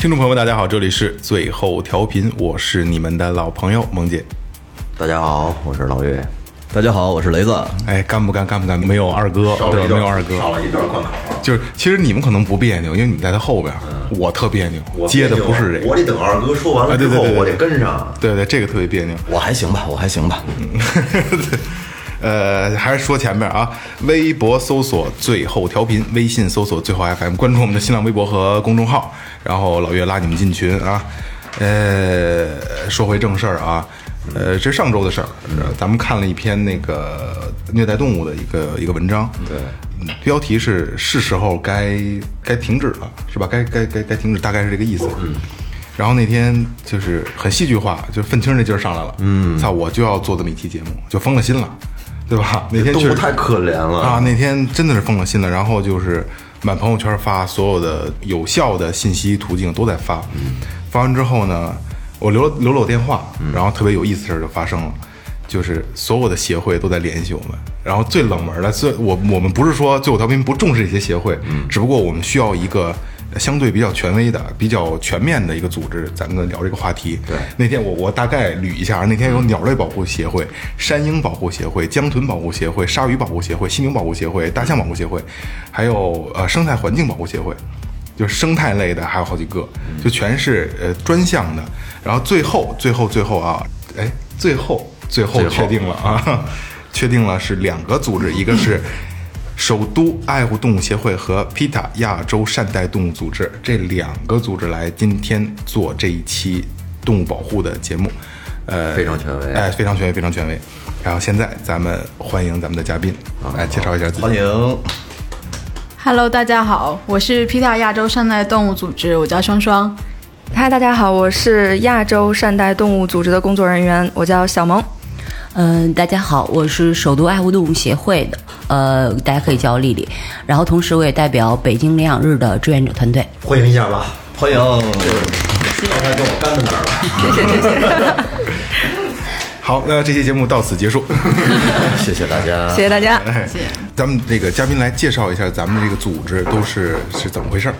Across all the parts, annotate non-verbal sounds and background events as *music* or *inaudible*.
听众朋友们，大家好，这里是最后调频，我是你们的老朋友萌姐。大家好，我是老岳。大家好，我是雷子。哎，干不干？干不干？没有二哥，对？没有二哥，少了一段贯口，就是其实你们可能不别扭，因为你们在他后边，我特别扭，我接的不是这个。我得等二哥说完啊了之后，对对对对我得跟上。对对，这个特别别扭。我还行吧，我还行吧。*laughs* 呃，还是说前面啊，微博搜索最后调频，微信搜索最后 FM，关注我们的新浪微博和公众号，然后老岳拉你们进群啊。呃，说回正事儿啊，呃，这是上周的事儿，呃咱们看了一篇那个虐待动物的一个一个文章，对，标题是是时候该该停止了，是吧？该该该该停止，大概是这个意思。嗯。然后那天就是很戏剧化，就愤青那劲儿上来了，嗯，操，我就要做这么一期节目，就疯了心了，对吧？*laughs* 那天确实动物太可怜了啊！那天真的是疯了心了，然后就是满朋友圈发，所有的有效的信息途径都在发。发完之后呢，我留了留了我电话，然后特别有意思的事儿就发生了，就是所有的协会都在联系我们，然后最冷门的，最我我们不是说最后调频不重视这些协会，只不过我们需要一个。相对比较权威的、比较全面的一个组织，咱们聊这个话题。对，那天我我大概捋一下，那天有鸟类保护协会、山鹰保护协会、江豚保护协会、鲨鱼保护协会、犀牛保护协会、大象保护协会，还有呃生态环境保护协会，就是生态类的还有好几个，就全是呃专项的。然后最后最后最后啊，哎，最后最后确定了啊，确定了是两个组织，一个是。首都爱护动物协会和 PETA 亚洲善待动物组织这两个组织来今天做这一期动物保护的节目，呃，非常权威哎，非常权威，非常权威。然后现在咱们欢迎咱们的嘉宾，来介绍一下自己。欢迎，Hello，大家好，我是 PETA 亚洲善待动物组织，我叫双双。嗨，大家好，我是亚洲善待动物组织的工作人员，我叫小萌。嗯，大家好，我是首都爱护动物协会的，呃，大家可以叫我丽丽。然后同时我也代表北京领养日的志愿者团队。欢迎一下吧。欢迎。刚才跟我干到哪儿了？好，那这期节目到此结束。*laughs* 谢谢大家。谢谢大家。谢谢，咱们这个嘉宾来介绍一下咱们这个组织都是是怎么回事儿。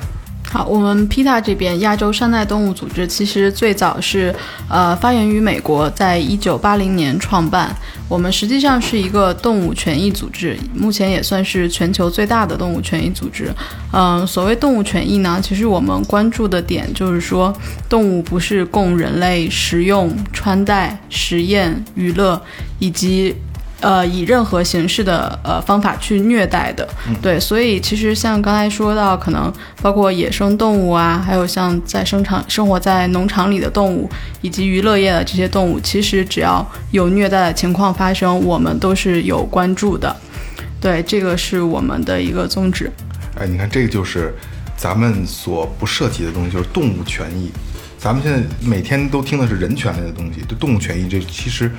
好，我们 PETA 这边亚洲善待动物组织其实最早是呃发源于美国，在一九八零年创办。我们实际上是一个动物权益组织，目前也算是全球最大的动物权益组织。嗯、所谓动物权益呢，其实我们关注的点就是说，动物不是供人类食用、穿戴、实验、娱乐以及呃，以任何形式的呃方法去虐待的，对，所以其实像刚才说到，可能包括野生动物啊，还有像在生产生活在农场里的动物，以及娱乐业的这些动物，其实只要有虐待的情况发生，我们都是有关注的。对，这个是我们的一个宗旨。哎，你看这个就是咱们所不涉及的东西，就是动物权益。咱们现在每天都听的是人权类的东西，对动物权益这其实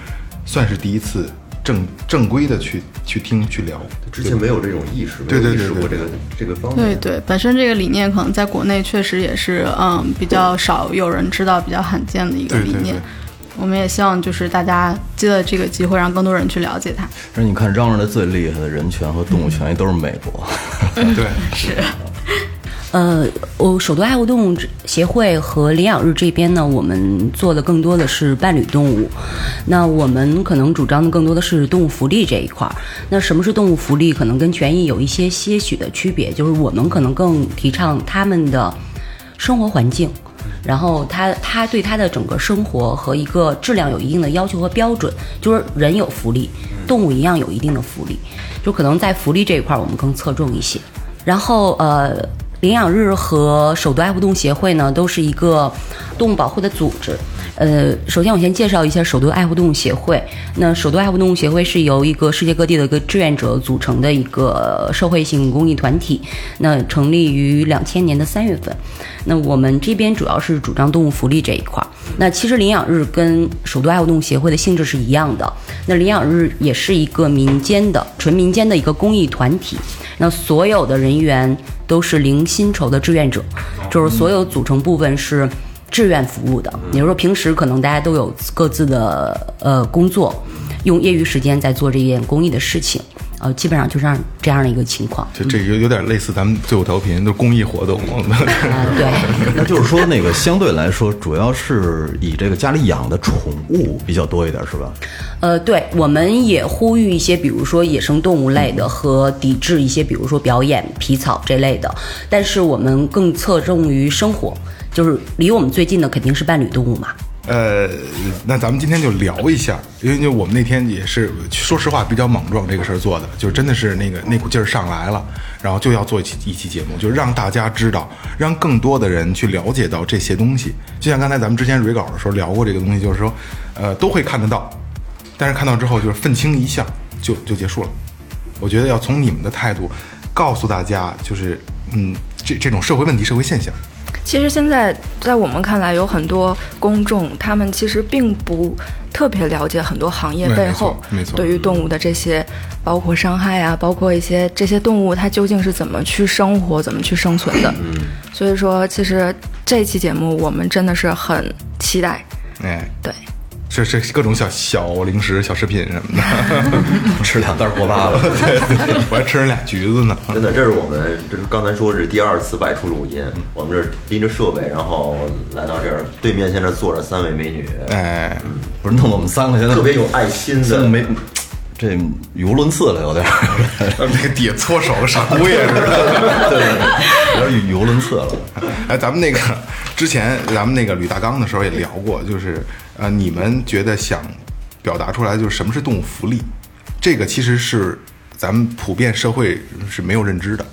算是第一次正正规的去去听去聊。之前没有这种意识，对对对没有意识过这个这个方面。对对，本身这个理念可能在国内确实也是嗯比较少有人知道、比较罕见的一个理念。对对对我们也希望就是大家借了这个机会，让更多人去了解它。而你看，嚷嚷的最厉害的人权和动物权益都是美国。对，*laughs* 呃，我首都爱护动物协会和领养日这边呢，我们做的更多的是伴侣动物。那我们可能主张的更多的是动物福利这一块儿。那什么是动物福利？可能跟权益有一些些许的区别，就是我们可能更提倡他们的生活环境。然后他他对他的整个生活和一个质量有一定的要求和标准，就是人有福利，动物一样有一定的福利，就可能在福利这一块儿我们更侧重一些。然后呃，领养日和首都爱护动物协会呢，都是一个动物保护的组织。呃，首先我先介绍一下首都爱护动物协会。那首都爱护动物协会是由一个世界各地的一个志愿者组成的一个社会性公益团体。那成立于两千年的三月份。那我们这边主要是主张动物福利这一块。那其实领养日跟首都爱护动物协会的性质是一样的。那领养日也是一个民间的、纯民间的一个公益团体。那所有的人员都是零薪酬的志愿者，就是所有组成部分是志愿服务的。也就是说，平时可能大家都有各自的呃工作，用业余时间在做这件公益的事情。呃，基本上就是这样这样的一个情况。就这有有点类似咱们最后调频的公益活动。*laughs* 啊、对。*laughs* 那就是说，那个相对来说，主要是以这个家里养的宠物比较多一点，是吧？呃，对，我们也呼吁一些，比如说野生动物类的和抵制一些，比如说表演皮草这类的。但是我们更侧重于生活，就是离我们最近的肯定是伴侣动物嘛。呃，那咱们今天就聊一下，因为就我们那天也是，说实话比较莽撞这个事儿做的，就真的是那个那股劲儿上来了，然后就要做一期一期节目，就让大家知道，让更多的人去了解到这些东西。就像刚才咱们之前蕊稿的时候聊过这个东西，就是说，呃，都会看得到，但是看到之后就是愤青一笑就就结束了。我觉得要从你们的态度告诉大家，就是嗯，这这种社会问题、社会现象。其实现在在我们看来，有很多公众，他们其实并不特别了解很多行业背后没错对于动物的这些，包括伤害啊，包括一些这些动物它究竟是怎么去生活、怎么去生存的。嗯，所以说，其实这期节目我们真的是很期待。哎，对，是是各种小小零食、小食品什么的，*laughs* 吃两袋锅巴了。*laughs* 我还吃人俩橘子呢。真的，这是我们这是刚才说是第二次外出录音，我们这儿拎着设备，然后来到这儿，对面现在坐着三位美女，哎，不是弄得我们三个现在特别有爱心的，这语无伦次了，有点儿，*laughs* 那个底下搓手傻姑爷似的。*laughs* 对，有点语无伦次了。哎，咱们那个之前咱们那个吕大刚的时候也聊过，就是呃，你们觉得想表达出来就是什么是动物福利，这个其实是咱们普遍社会是没有认知的。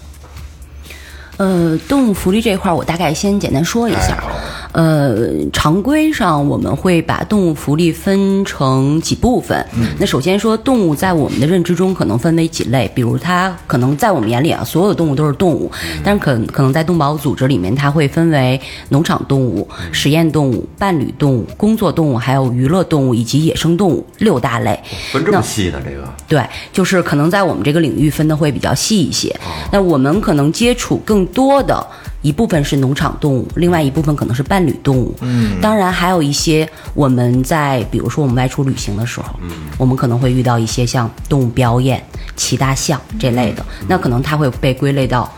呃，动物福利这一块儿，我大概先简单说一下哎。好呃，常规上我们会把动物福利分成几部分。那首先说，动物在我们的认知中可能分为几类，比如它可能在我们眼里啊，所有的动物都是动物，但是可可能在动保组织里面，它会分为农场动物、实验动物、伴侣动物、工作动物，还有娱乐动物以及野生动物六大类。分这么细的？这个对，就是可能在我们这个领域分的会比较细一些。那我们可能接触更多的一部分是农场动物，另外一部分可能是伴侣动物。嗯，当然还有一些我们在比如说我们外出旅行的时候，嗯，我们可能会遇到一些像动物表演、骑大象这类的，那可能它会被归类到。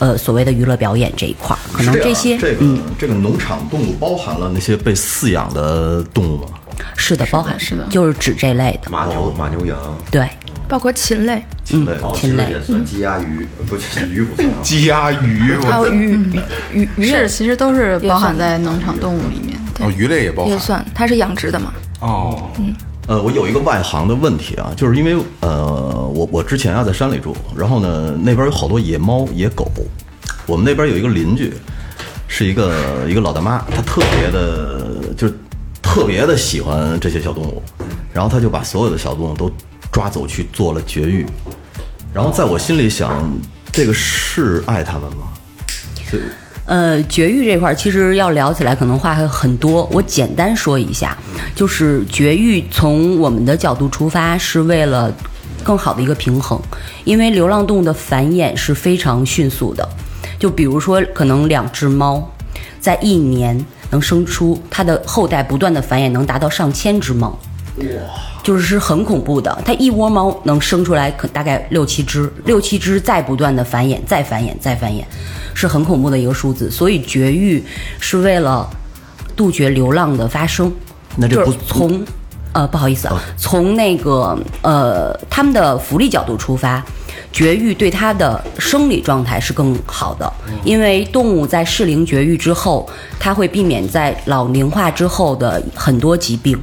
呃，所谓的娱乐表演这一块儿，可能这些，这个嗯，这个农场动物包含了那些被饲养的动物吗？是的，包含是的。就是指这类的，马牛、马牛羊，对，包括禽类，嗯对，哦，禽类。其实也算鸡鸭鱼，不是鱼不算啊。*laughs* 鸡鸭鱼，还有鱼鱼鱼是，其实都是包含在农场动物里面。哦，鱼类也包含。也算，它是养殖的嘛。哦，呃，我有一个外行的问题啊，就是因为呃，我我之前啊在山里住，然后呢那边有好多野猫野狗，我们那边有一个邻居，是一个一个老大妈，她特别的，就是特别的喜欢这些小动物，然后她就把所有的小动物都抓走去做了绝育，然后在我心里想，这个是爱它们吗？是呃，绝育这块儿其实要聊起来，可能话会很多。我简单说一下，就是绝育从我们的角度出发，是为了更好的一个平衡，因为流浪动物的繁衍是非常迅速的。就比如说，可能两只猫在一年能生出它的后代，不断的繁衍，能达到上千只猫。就是是很恐怖的，它一窝猫能生出来可大概六七只，六七只再不断的繁衍，再繁衍，再繁衍，是很恐怖的一个数字。所以绝育是为了杜绝流浪的发生。就那这不是从呃不好意思啊，从那个呃他们的福利角度出发，绝育对它的生理状态是更好的，因为动物在适龄绝育之后，它会避免在老龄化之后的很多疾病。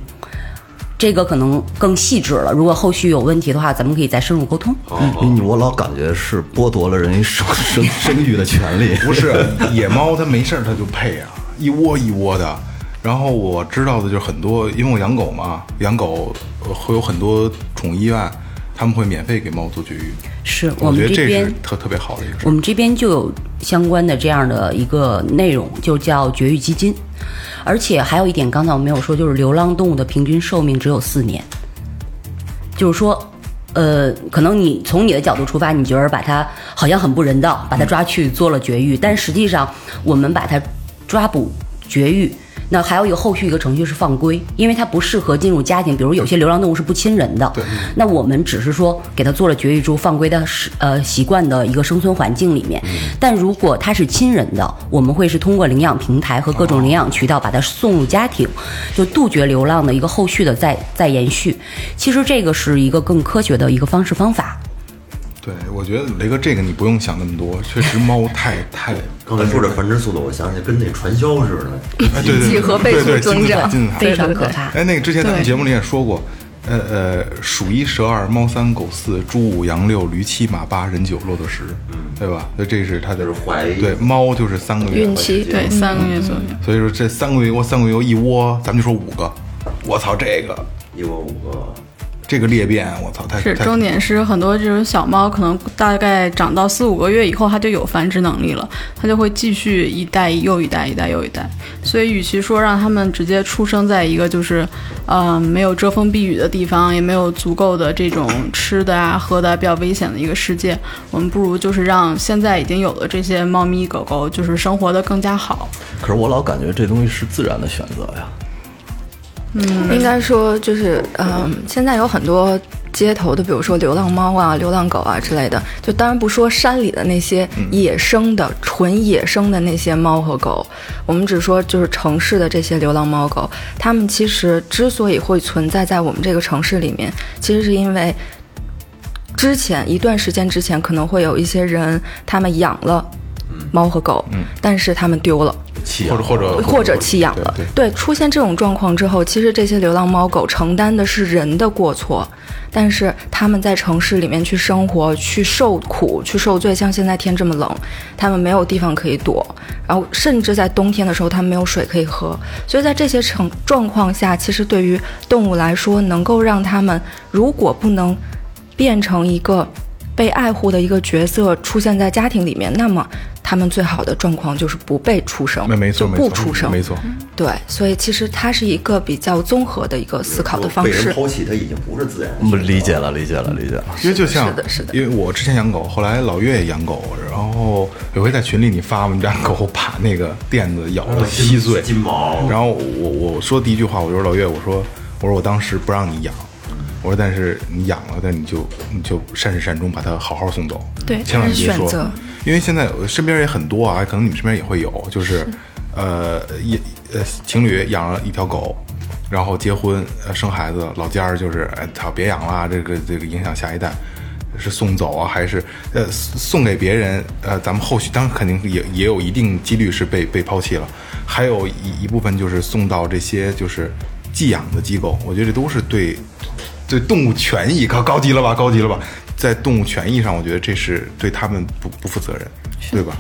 这个可能更细致了。如果后续有问题的话，咱们可以再深入沟通。你我老感觉是剥夺了人生生 *laughs* 生育的权利。*laughs* 不是 *laughs* 野猫，它没事儿它就配啊，一窝一窝的。然后我知道的就是很多，因为我养狗嘛，养狗呃会有很多宠物医院，他们会免费给猫做绝育。是我们这边是特特别好的一个事。我们这边就有相关的这样的一个内容，就叫绝育基金。而且还有一点，刚才我没有说，就是流浪动物的平均寿命只有四年。就是说，呃，可能你从你的角度出发，你觉得把它好像很不人道，把它抓去做了绝育，但实际上我们把它抓捕绝育。那还有一个后续一个程序是放归，因为它不适合进入家庭，比如有些流浪动物是不亲人的。对。那我们只是说给它做了绝育之后放归的是呃习惯的一个生存环境里面。但如果它是亲人的，我们会是通过领养平台和各种领养渠道把它送入家庭，就杜绝流浪的一个后续的再再延续。其实这个是一个更科学的一个方式方法。对，我觉得雷哥这个你不用想那么多，确实猫太 *laughs* 太刚才说这繁殖速度，我想起跟那传销似的。哎对对几何倍速对对增长非常可怕。哎，那个之前咱们节目里也说过，呃呃，鼠一蛇二猫三狗四猪五羊六驴七马八人九骆驼十，对吧？所以这是它的就是怀对猫就是三个月孕期对，三个月左右。所以说这三个月窝三个月一窝，咱们就说五个，我操这个一窝五个，这个裂变，我操太是，重点是很多这种小猫，可能大概长到四五个月以后，它就有繁殖能力了，它就会继续一代又一代，一代又一代。所以，与其说让它们直接出生在一个就是，呃，没有遮风避雨的地方，也没有足够的这种吃的啊、喝的啊比较危险的一个世界，我们不如就是让现在已经有的这些猫咪狗狗，就是生活的更加好。可是我老感觉这东西是自然的选择呀。应该说就是，嗯、现在有很多街头的，比如说流浪猫啊、流浪狗啊之类的，就当然不说山里的那些野生的、纯野生的那些猫和狗，我们只说就是城市的这些流浪猫狗，它们其实之所以会存在在我们这个城市里面，其实是因为之前一段时间之前，可能会有一些人他们养了猫和狗，但是他们丢了。弃或者或者或者弃养了。对对出现这种状况之后，其实这些流浪猫狗承担的是人的过错，但是他们在城市里面去生活、去受苦、去受罪。像现在天这么冷，他们没有地方可以躲，然后甚至在冬天的时候，他们没有水可以喝。所以在这些情状况下，其实对于动物来说，能够让他们如果不能变成一个被爱护的一个角色出现在家庭里面，那么他们最好的状况就是不被出生，没没错就没错不出生，没错。对，所以其实它是一个比较综合的一个思考的方被人式。抛弃，它已经不是自然。不理解了，理解了，理解了。因为就像，是的是的因为我之前养狗，后来老岳也养狗，然后有回在群里你发我们家狗把那个垫子咬得稀碎，金毛然后我我说第一句话，我就说老岳，我说我说我当时不让你养，我说但是你养了，但你就你就善始善终把它好好送走，对千万别说因为现在我身边也很多啊，可能你们身边也会有，就是呃一呃情侣养了一条狗。然后结婚，呃，生孩子，老家儿就是，哎，操，别养了，这个这个影响下一代，是送走啊，还是呃送给别人？呃，咱们后续当然肯定也也有一定几率是被被抛弃了，还有一一部分就是送到这些就是寄养的机构，我觉得这都是对对动物权益高高级了吧，高级了吧，在动物权益上，我觉得这是对他们不不负责任，对吧？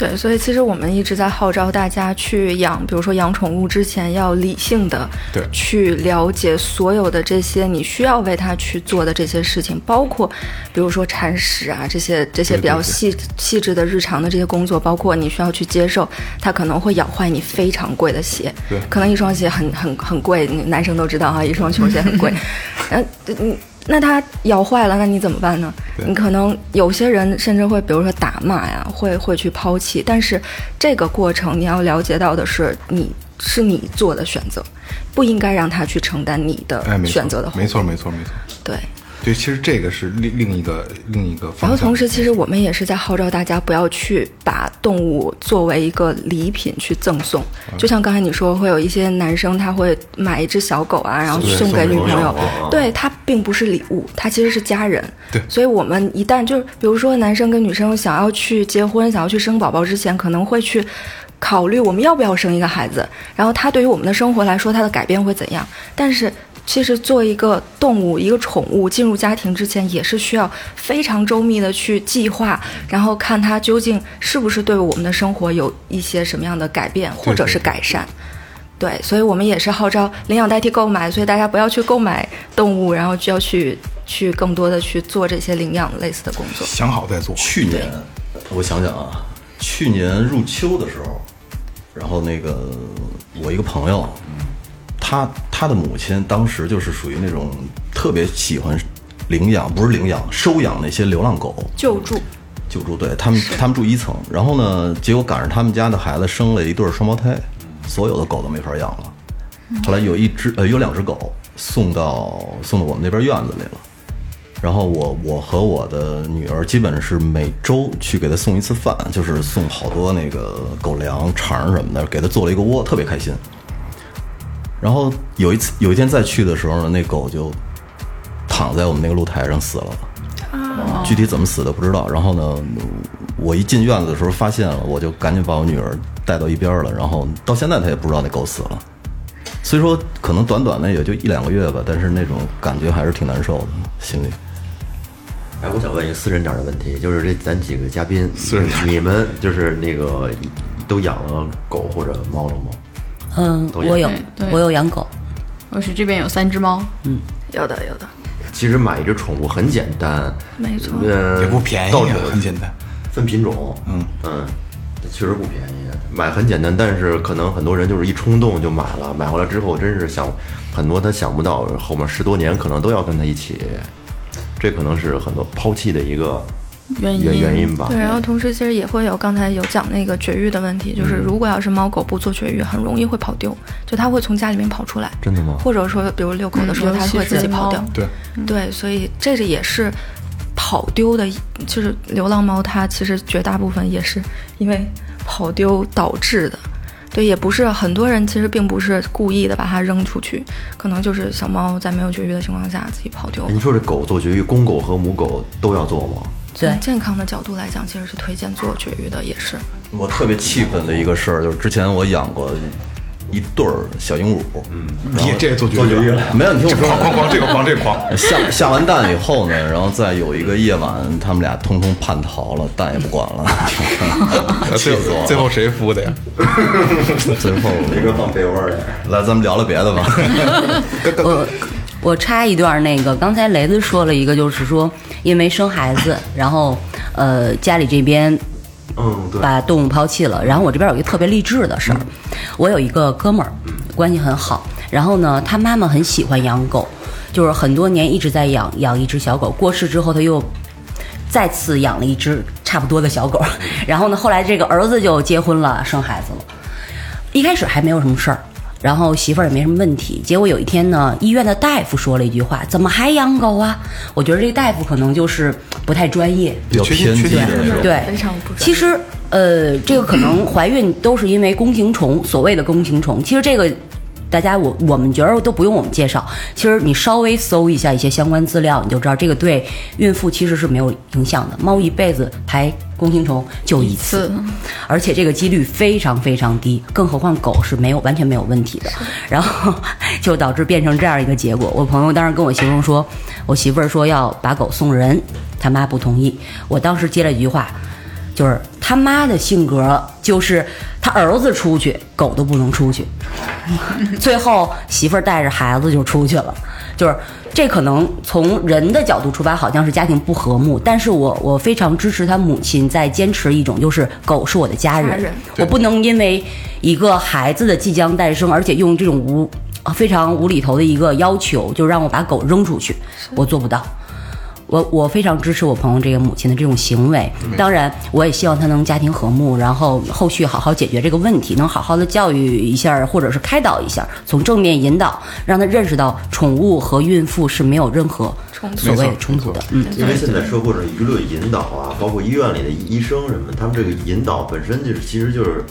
对，所以其实我们一直在号召大家去养，比如说养宠物之前要理性的对去了解所有的这些你需要为它去做的这些事情，包括比如说铲屎啊这些这些比较对细细致的日常的这些工作，包括你需要去接受它可能会咬坏你非常贵的鞋，对可能一双鞋很很很贵，男生都知道哈，一双球鞋很贵，*laughs* 嗯嗯。那它咬坏了，那你怎么办呢？你可能有些人甚至会，比如说打骂呀，会会去抛弃。但是这个过程你要了解到的是，你是你做的选择，不应该让他去承担你的选择的后果。没错，没错，没错。对。对，其实这个是另另一个另一个方向。然后同时，其实我们也是在号召大家不要去把动物作为一个礼品去赠送。嗯就像刚才你说，会有一些男生他会买一只小狗啊，然后送给女朋友送给女朋友。对，他并不是礼物，他其实是家人。对所以我们一旦就是，比如说男生跟女生想要去结婚、想要去生宝宝之前，可能会去。考虑我们要不要生一个孩子，然后他对于我们的生活来说，他的改变会怎样？但是其实做一个动物、一个宠物进入家庭之前，也是需要非常周密的去计划，然后看它究竟是不是对我们的生活有一些什么样的改变或者是改善。对，所以我们也是号召领养代替购买，所以大家不要去购买动物，然后就要去去更多的去做这些领养类似的工作。想好再做。去年，我想想啊，去年入秋的时候，然后那个我一个朋友，他他的母亲当时就是属于那种特别喜欢领养，不是领养，收养那些流浪狗。救助，救助，对他们，他们住一层，然后呢，结果赶上他们家的孩子生了一对儿双胞胎，所有的狗都没法养了。后来有一只呃有两只狗送到送到我们那边院子里了，然后我我和我的女儿基本是每周去给她送一次饭，就是送好多那个狗粮、肠什么的，给她做了一个窝，特别开心。然后有一次有一天再去的时候呢，那狗就躺在我们那个露台上死了。具体怎么死的不知道。然后呢，我一进院子的时候发现了，我就赶紧把我女儿带到一边了。然后到现在她也不知道那狗死了。虽说可能短短的也就一两个月吧，但是那种感觉还是挺难受的，心里。哎，我想问一个私人点儿的问题，就是这咱几个嘉宾，私人点你们就是那个都养了狗或者猫了吗？嗯，我有我有养狗，我是这边有三只猫，嗯。有的有的，其实买一只宠物很简单，没错。呃，也不便宜啊到处，很简单。分品种，嗯。嗯，确实不便宜。买很简单，但是可能很多人就是一冲动就买了，买回来之后真是想很多他想不到，后面十多年可能都要跟他一起，这可能是很多抛弃的一个原因原原因吧。对，然后同时其实也会有刚才有讲那个绝育的问题，就是如果要是猫狗不做绝育，很容易会跑丢，就它会从家里面跑出来，真的吗？或者说比如遛狗的时候，嗯它会自己跑掉尤。对，对，所以这个也是跑丢的，就是流浪猫，它其实绝大部分也是因为跑丢导致的。对，也不是很多人其实并不是故意的把它扔出去，可能就是小猫在没有绝育的情况下自己跑丢哎。你说这狗做绝育，公狗和母狗都要做吗？对从健康的角度来讲，其实是推荐做绝育的，也是。我特别气愤的一个事儿就是之前我养过一对儿小鹦鹉，嗯，你这做绝育了，没有，你听我说，哐哐哐，这个哐这个哐，*laughs* 下下完蛋以后呢，然后再有一个夜晚，他们俩通通叛逃了，蛋也不管了，*laughs* 气最死我最后谁孵的呀？最后一个放被窝里。来，咱们聊聊别的吧。*laughs* 我我插一段，那个刚才雷子说了一个，就是说因为生孩子，然后呃家里这边嗯，对。把动物抛弃了。然后我这边有一个特别励志的事儿，我有一个哥们儿，关系很好，然后呢，他妈妈很喜欢养狗，就是很多年一直在养养一只小狗，过世之后他又。再次养了一只差不多的小狗，然后呢，后来这个儿子就结婚了，生孩子了。一开始还没有什么事儿，然后媳妇儿也没什么问题。结果有一天呢，医院的大夫说了一句话：“怎么还养狗啊？”我觉得这个大夫可能就是不太专业，比较偏激的那种。对，非常不专业其实，呃，这个可能怀孕都是因为弓形虫，所谓的弓形虫。其实这个，大家我我们觉得都不用我们介绍。其实你稍微搜一下一些相关资料，你就知道这个对孕妇其实是没有影响的。猫一辈子排弓形虫就一次，而且这个几率非常非常低，更何况狗是没有完全没有问题的。然后就导致变成这样一个结果。我朋友当时跟我形容说，我媳妇儿说要把狗送人，他妈不同意。我当时接了一句话，就是他妈的性格就是他儿子出去，狗都不能出去。最后媳妇儿带着孩子就出去了，就是这可能从人的角度出发，好像是家庭不和睦，但是我我非常支持他母亲在坚持一种，就是狗是我的家人，家人我不能因为一个孩子的即将诞生，而且用这种无呃非常无厘头的一个要求，就让我把狗扔出去，我做不到。我我非常支持我朋友这个母亲的这种行为，当然我也希望她能家庭和睦，然后后续好好解决这个问题，能好好的教育一下，或者是开导一下，从正面引导，让她认识到宠物和孕妇是没有任何所谓的冲突的。嗯，因为现在社会上舆论引导啊，包括医院里的医生什么，他们这个引导本身就是，其实就是，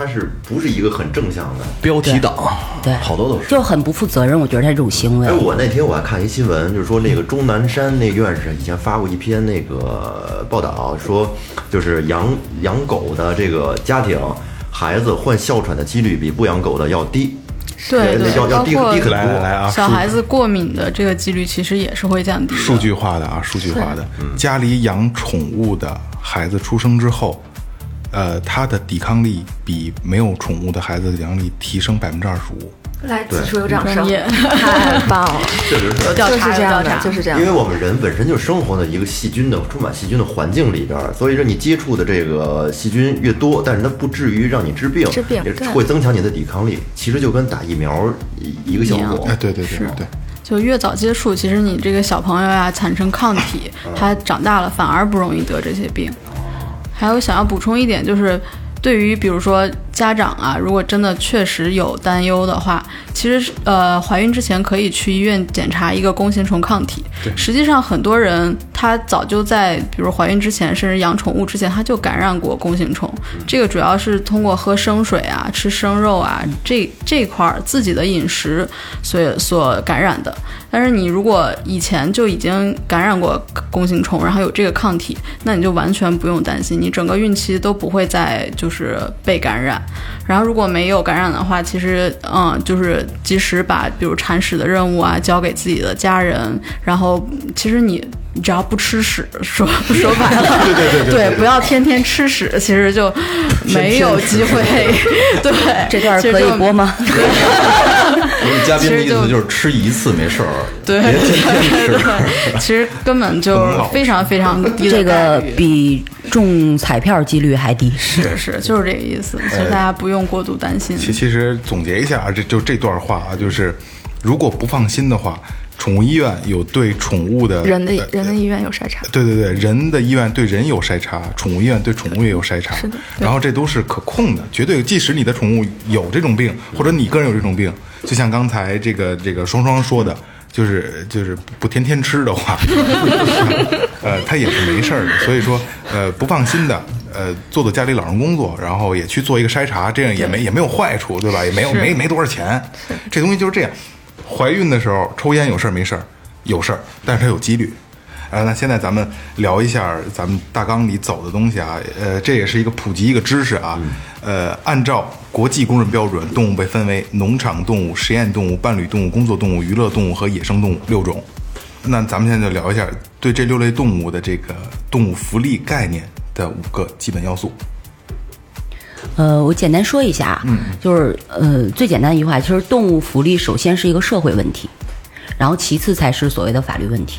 它是不是一个很正向的？标题党，对，好多都是。就很不负责任，我觉得他这种行为哎，。我那天我还看一新闻，就是说那个钟南山那院士以前发过一篇那个报道，说就是养养狗的这个家庭，孩子患哮喘的几率比不养狗的要低。对对，要要低低很多。来啊，小孩子过敏的这个几率其实也是会降低。数据化的啊，数据化的，家里养宠物的孩子出生之后，呃，它的抵抗力比没有宠物的孩子的抵抗力提升百分之二十五。来，此处有掌声，太棒了，*laughs* 确实是有调查，就是这样的，就是这样因为。我们人本身就生活在一个细菌的、充满细菌的环境里边儿，所以说你接触的这个细菌越多，但是它不至于让你治病，治病会增强你的抵抗力。其实就跟打疫苗一一个效果哎，。对对对对，就越早接触，其实你这个小朋友呀、产生抗体，他长大了反而不容易得这些病。还有想要补充一点，就是对于比如说家长啊，如果真的确实有担忧的话，其实是呃怀孕之前可以去医院检查一个弓形虫抗体。实际上很多人他早就在比如怀孕之前，甚至养宠物之前，他就感染过弓形虫。这个主要是通过喝生水啊、吃生肉啊这这块儿自己的饮食所所感染的。但是你如果以前就已经感染过弓形虫，然后有这个抗体，那你就完全不用担心，你整个孕期都不会再就是被感染。然后如果没有感染的话，其实嗯，就是及时把比如铲屎的任务啊交给自己的家人，然后其实你。你只要不吃屎，说 *laughs* 说白了，对对对对不要天天吃屎，其实就没有机会。*laughs* 对，这段可以播吗？*laughs* 我们嘉宾的意思就是吃一次没事儿，对别天天吃。对，其实根本就非常非常低这个比中彩票几率还低。是是就是这个意思，所以大家不用过度担心。其其实总结一下啊，这就这段话啊，就是如果不放心的话，宠物医院有对宠物的人的呃人的医院有筛查，对对对，人的医院对人有筛查，宠物医院对宠物也有筛查，是的然后这都是可控的，绝对。即使你的宠物有这种病，或者你个人有这种病，就像刚才这个这个双双说的，就是就是不天天吃的话，*laughs* 呃，它也是没事儿的。所以说，呃，不放心的，呃，做做家里老人工作，然后也去做一个筛查，这样也没也没有坏处，对吧？也没有没没多少钱，这东西就是这样。怀孕的时候抽烟有事儿没事儿？有事儿，但是它有几率。呃，那现在咱们聊一下咱们大纲里走的东西啊，呃，这也是一个普及一个知识啊。呃，按照国际公认标准，动物被分为农场动物、实验动物、伴侣动物、工作动物、娱乐动物和野生动物六种。那咱们现在就聊一下对这六类动物的这个动物福利概念的五个基本要素。呃，我简单说一下啊，就是呃，最简单一句话，就是动物福利首先是一个社会问题，然后其次才是所谓的法律问题。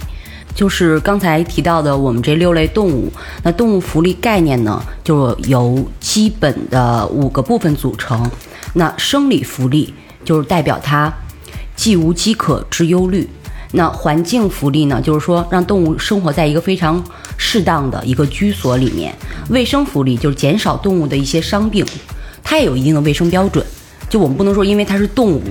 就是刚才提到的我们这六类动物，那动物福利概念呢，就由基本的五个部分组成。那生理福利就是代表它既无饥渴之忧虑。那环境福利呢，就是说让动物生活在一个非常适当的一个居所里面。卫生福利就是减少动物的一些伤病，它也有一定的卫生标准。就我们不能说因为它是动物，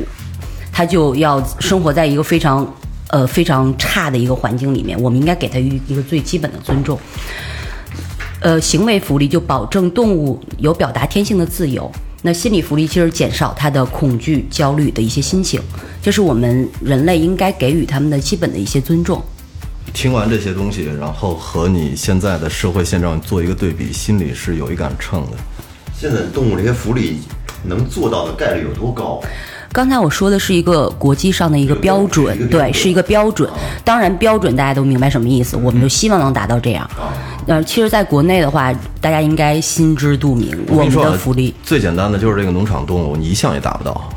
它就要生活在一个非常呃非常差的一个环境里面。我们应该给它一一个最基本的尊重。呃，行为福利就保证动物有表达天性的自由。那心理福利其实减少它的恐惧、焦虑的一些心情，这是我们人类应该给予他们的基本的一些尊重。听完这些东西，然后和你现在的社会现状做一个对比，心里是有一杆秤的。现在动物这些福利能做到的概率有多高？刚才我说的是一个国际上的一个标准，对，是一个标准。当然，标准大家都明白什么意思，我们就希望能达到这样。呃，其实，在国内的话，大家应该心知肚明，我们的福利。最简单的就是这个农场动物，你一项也达不到，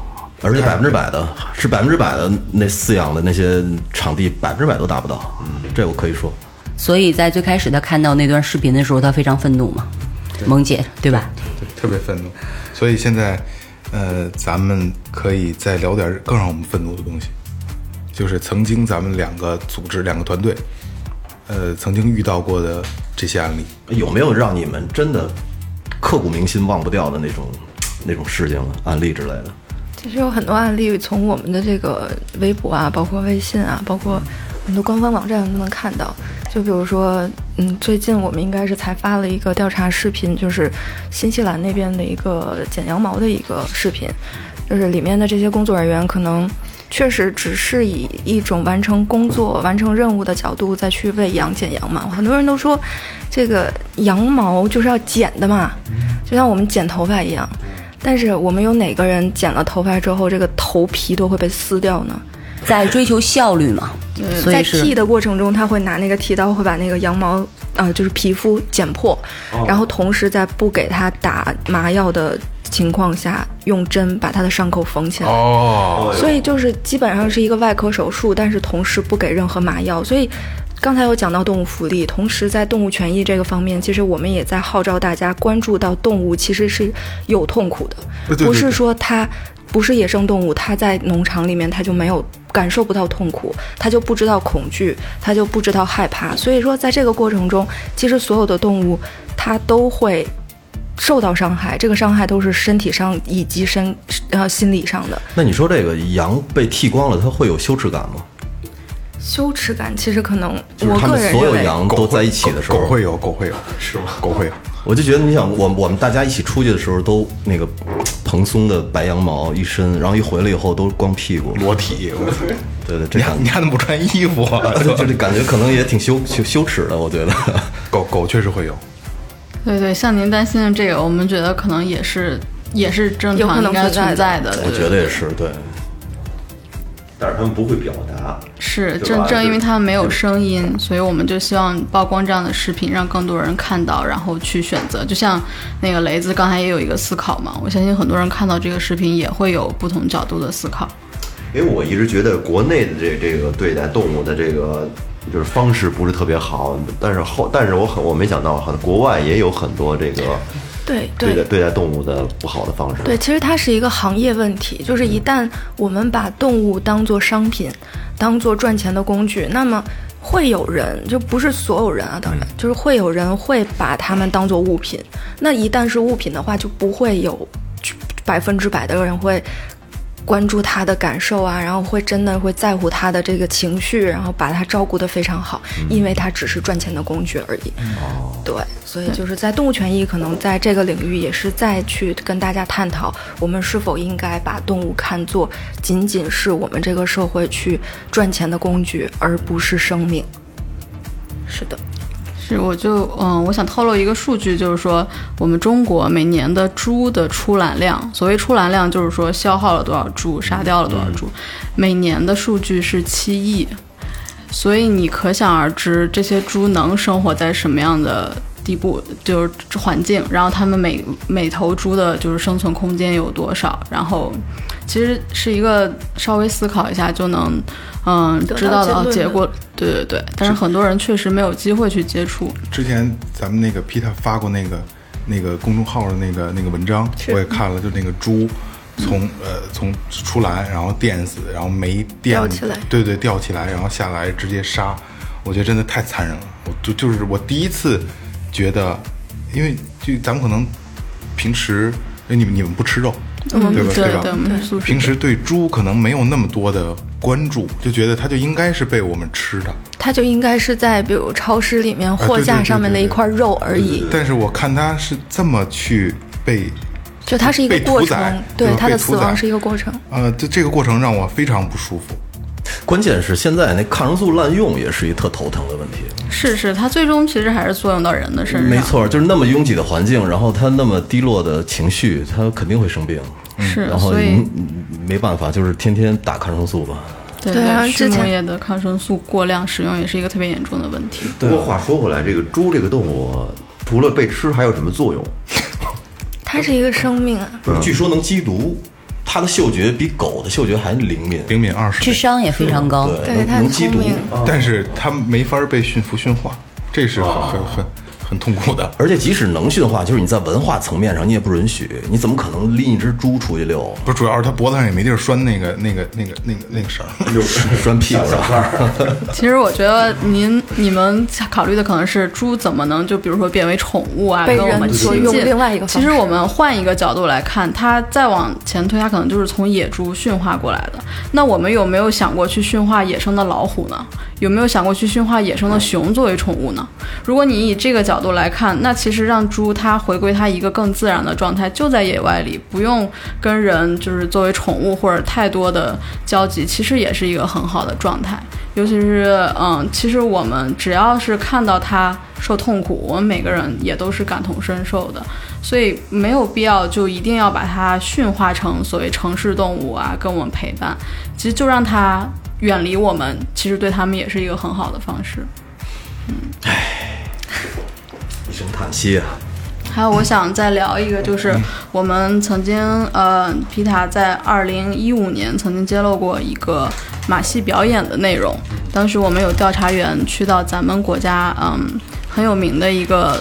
而且百分之百的是百分之百的那饲养的那些场地，百分之百都达不到。嗯，这我可以说。所以在最开始他看到那段视频的时候，他非常愤怒嘛，萌姐，对吧？对，特别愤怒。所以现在，呃，咱们可以再聊点更让我们愤怒的东西，就是曾经咱们两个组织、两个团队，呃，曾经遇到过的这些案例。有没有让你们真的刻骨铭心、忘不掉的那种那种事情呢？案例之类的？其实有很多案例从我们的这个微博啊，包括微信啊，包括很多官方网站都能看到。就比如说，嗯，最近我们应该是才发了一个调查视频，就是新西兰那边的一个剪羊毛的一个视频，就是里面的这些工作人员可能确实只是以一种完成工作、完成任务的角度再去喂羊剪羊毛。很多人都说，这个羊毛就是要剪的嘛，就像我们剪头发一样。但是我们有哪个人剪了头发之后，这个头皮都会被撕掉呢？在追求效率嘛，所在以是剃的过程中，他会拿那个剃刀会把那个羊毛，呃，就是皮肤剪破，然后同时在不给他打麻药的情况下，用针把他的伤口缝起来。哦，所以就是基本上是一个外科手术，但是同时不给任何麻药。所以刚才有讲到动物福利，同时在动物权益这个方面，其实我们也在号召大家关注到动物其实是有痛苦的，对对对不是说它不是野生动物，它在农场里面它就没有。感受不到痛苦，它就不知道恐惧，它就不知道害怕。所以说，在这个过程中，其实所有的动物它都会受到伤害，这个伤害都是身体上以及身呃心理上的。那你说这个羊被剃光了，它会有羞耻感吗？羞耻感其实可能，就是我他们所有个人认为，羊都在一起的时候，狗会有，狗会有，是吗？狗会有。我就觉得，你想，我我们大家一起出去的时候，都那个蓬松的白羊毛一身，然后一回来以后都光屁股，裸体，对对，这你还感你还怎么不穿衣服啊？*laughs* 就这感觉可能也挺羞羞羞耻的，我觉得。*laughs* 狗狗确实会有，对对，像您担心的这个，我们觉得可能也是也是正有可能常应该存在的。我觉得也是，对。但是他们不会表达，是正正因为他们没有声音，所以我们就希望曝光这样的视频，让更多人看到，然后去选择。就像那个雷子刚才也有一个思考嘛，我相信很多人看到这个视频也会有不同角度的思考。因为我一直觉得国内的这这个对待动物的这个就是方式不是特别好，但是后但是我很我没想到，好像国外也有很多这个对对待对对待动物的不好的方式。对，其实它是一个行业问题，就是一旦我们把动物当做商品，当做赚钱的工具，那么会有人，就不是所有人啊，当然就是会有人会把它们当做物品。那一旦是物品的话，就不会有百分之百的人会。关注他的感受啊，然后会真的会在乎他的这个情绪，然后把他照顾得非常好，因为他只是赚钱的工具而已。对，所以就是在动物权益可能在这个领域也是再去跟大家探讨，我们是否应该把动物看作仅仅是我们这个社会去赚钱的工具，而不是生命。是的，是，我就嗯，我想透露一个数据，就是说我们中国每年的猪的出栏量，所谓出栏量就是说消耗了多少猪，杀掉了多少猪，每年的数据是七亿，所以你可想而知这些猪能生活在什么样的地步，就是环境，然后他们每每头猪的就是生存空间有多少，然后其实是一个稍微思考一下就能嗯知道的的结果，对对对，但是很多人确实没有机会去接触。之前咱们那个 Peter 发过那个那个公众号的那个那个文章，我也看了，就那个猪从呃从出栏，然后电死，然后没电起来对对，吊起来，然后下来直接杀，我觉得真的太残忍了。我就就是我第一次觉得，因为就咱们可能平时哎你们你们不吃肉，对吧？吧？对对，我们是素食者。平时对猪可能没有那么多的关注，就觉得它就应该是被我们吃的。它就应该是在比如超市里面货架上面的一块肉而已。但是我看它是这么去被，就它是一个过程，对它的死亡是一个过程。呃，这这个过程让我非常不舒服。关键是现在那抗生素滥用也是一特头疼的问题。是是，它最终其实还是作用到人的身上。没，错，就是那么拥挤的环境，然后他那么低落的情绪，他肯定会生病。是然后没办法，就是天天打抗生素吧。对对啊畜之前牧业的抗生素过量使用也是一个特别严重的问题。不过话说回来，这个猪这个动物除了被吃，还有什么作用？*laughs* 它是一个生命啊，据说能缉毒，它的嗅觉比狗的嗅觉还灵敏。灵敏二十倍，智商也非常高。对，能能缉毒。但是它没法被驯服驯化，这是很很很很痛苦的。而且即使能驯化，就是你在文化层面上你也不允许，你怎么可能拎一只猪出去遛？不是，主要是它脖子上也没地儿拴那个那个那个那个那个绳儿。*laughs* 拴屁股上。*laughs* 其实我觉得您你们考虑的可能是猪怎么能就比如说变为宠物啊，被跟我们人所亲近。用另外一个其实我们换一个角度来看，它再往前推，它可能就是从野猪驯化过来的。那我们有没有想过去驯化野生的老虎呢？有没有想过去驯化野生的熊作为宠物呢？如果你以这个角度来看，那其实让猪它回归它一个更自然的状态，就在野外里，不用跟人就是作为宠物或者太多的交集，其实也是一个很好的状态。尤其是，嗯，其实我们只要是看到它受痛苦，我们每个人也都是感同身受的，所以没有必要就一定要把它驯化成所谓城市动物啊，跟我们陪伴。其实就让他远离我们，其实对他们也是一个很好的方式。嗯，唉一声叹息啊。还有，我想再聊一个，就是我们曾经，呃，皮塔在二零一五年曾经揭露过一个马戏表演的内容。当时我们有调查员去到咱们国家，嗯，很有名的一个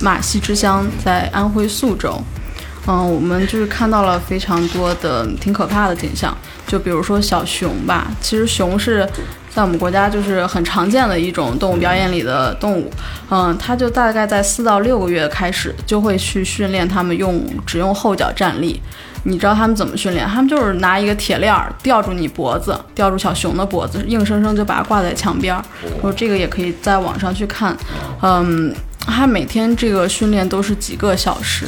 马戏之乡，在安徽宿州。嗯，我们就是看到了非常多的挺可怕的景象，就比如说小熊吧，其实熊是在我们国家就是很常见的一种动物表演里的动物。嗯，它就大概在四到六个月开始就会去训练它们用只用后脚站立。你知道他们怎么训练？他们就是拿一个铁链儿吊住你脖子，吊住小熊的脖子，硬生生就把它挂在墙边儿。我这个也可以在网上去看。嗯，它每天这个训练都是几个小时。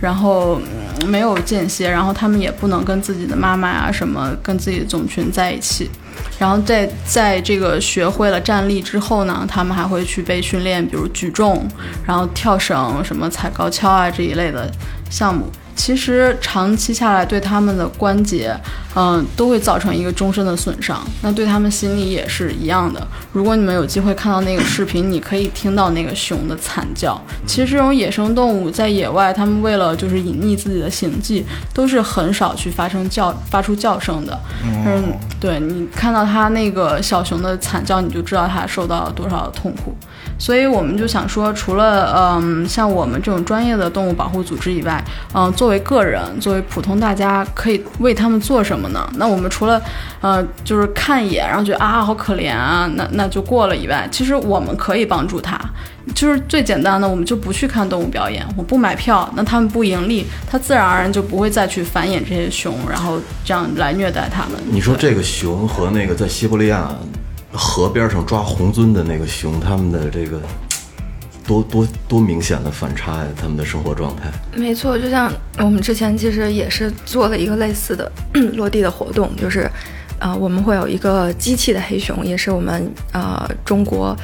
然后、没有间歇，然后他们也不能跟自己的妈妈啊什么跟自己的种群在一起。然后在在这个学会了站立之后呢，他们还会去被训练，比如举重，然后跳绳、什么踩高跷啊这一类的项目。其实长期下来，对他们的关节，嗯、都会造成一个终身的损伤。那对他们心理也是一样的。如果你们有机会看到那个视频，你可以听到那个熊的惨叫。其实这种野生动物在野外，它们为了就是隐匿自己的行迹，都是很少去发生叫发出叫声的。嗯，对你看到它那个小熊的惨叫，你就知道它受到了多少的痛苦。所以我们就想说，除了嗯像我们这种专业的动物保护组织以外，嗯，作为个人，作为普通大家，可以为他们做什么呢？那我们除了呃就是看一眼，然后觉得啊好可怜啊，那那就过了以外，其实我们可以帮助他。就是最简单的，我们就不去看动物表演，我不买票，那他们不盈利，他自然而然就不会再去繁衍这些熊，然后这样来虐待它们。你说这个熊和那个在西伯利亚河边上抓红尊的那个熊，他们的这个多多多明显的反差呀！他们的生活状态。没错，就像我们之前其实也是做了一个类似的落地的活动，就是，啊，我们会有一个机器的黑熊，也是我们呃中国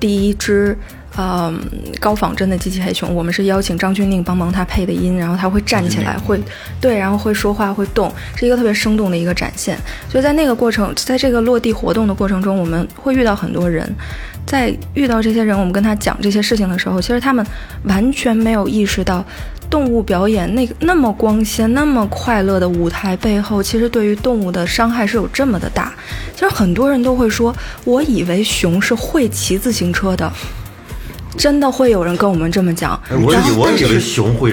第一只呃高仿真的机器黑熊。我们是邀请张钧甯帮忙他配的音，然后他会站起来，会对，然后会说话，会动，是一个特别生动的一个展现。所以在那个过程，在这个落地活动的过程中，我们会遇到很多人。在遇到这些人，我们跟他讲这些事情的时候，其实他们完全没有意识到，动物表演那个那么光鲜、那么快乐的舞台背后，其实对于动物的伤害是有这么的大。其实很多人都会说，我以为熊是会骑自行车的，真的会有人跟我们这么讲。哎我以我以为熊会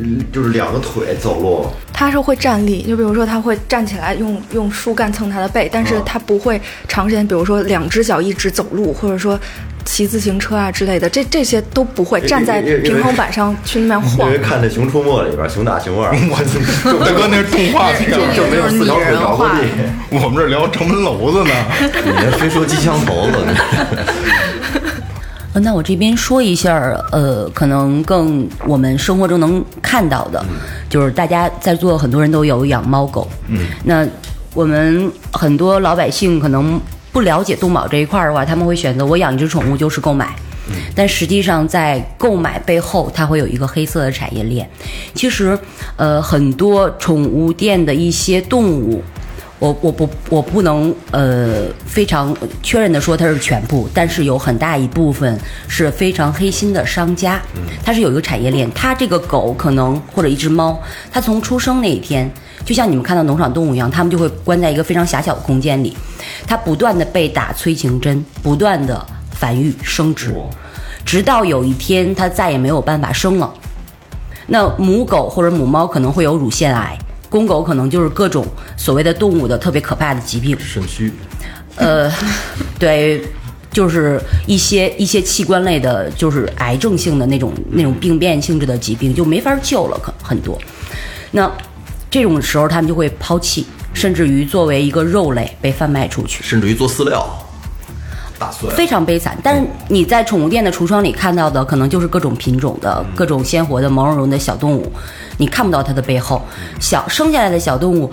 嗯就是两个腿走路，它是会站立，就比如说它会站起来用用树干蹭它的背，但是它不会长时间，比如说两只脚一直走路，或者说骑自行车啊之类的，这这些都不会站在平衡板上去那边晃因晃为。看那《熊出没》里边，熊大熊二，*laughs* 我操，大哥那是动画片，就没有四条腿地。我们这聊城门楼子呢。你还非说机枪头子呢？呃，那我这边说一下，呃，可能更我们生活中能看到的，就是大家在座很多人都有养猫狗，嗯，那我们很多老百姓可能不了解动保这一块儿的话，他们会选择我养一只宠物就是购买。但实际上，在购买背后，它会有一个黑色的产业链。其实，呃，很多宠物店的一些动物，我我不我不能呃非常确认的说它是全部，但是有很大一部分是非常黑心的商家，它是有一个产业链。它这个狗可能或者一只猫，它从出生那一天，就像你们看到农场动物一样，它们就会关在一个非常狭小的空间里，它不断的被打催情针，不断的繁育生殖，直到有一天它再也没有办法生了。那母狗或者母猫可能会有乳腺癌，公狗可能就是各种所谓的动物的特别可怕的疾病，肾虚，呃，*laughs* 对，就是一些一些器官类的，就是癌症性的那种那种病变性质的疾病，就没法救了，可很多。那这种时候，他们就会抛弃，甚至于作为一个肉类被贩卖出去。甚至于做饲料。打碎非常悲惨。但是你在宠物店的橱窗里看到的，可能就是各种品种的、各种鲜活的、毛茸茸的小动物，你看不到它的背后。小生下来的小动物，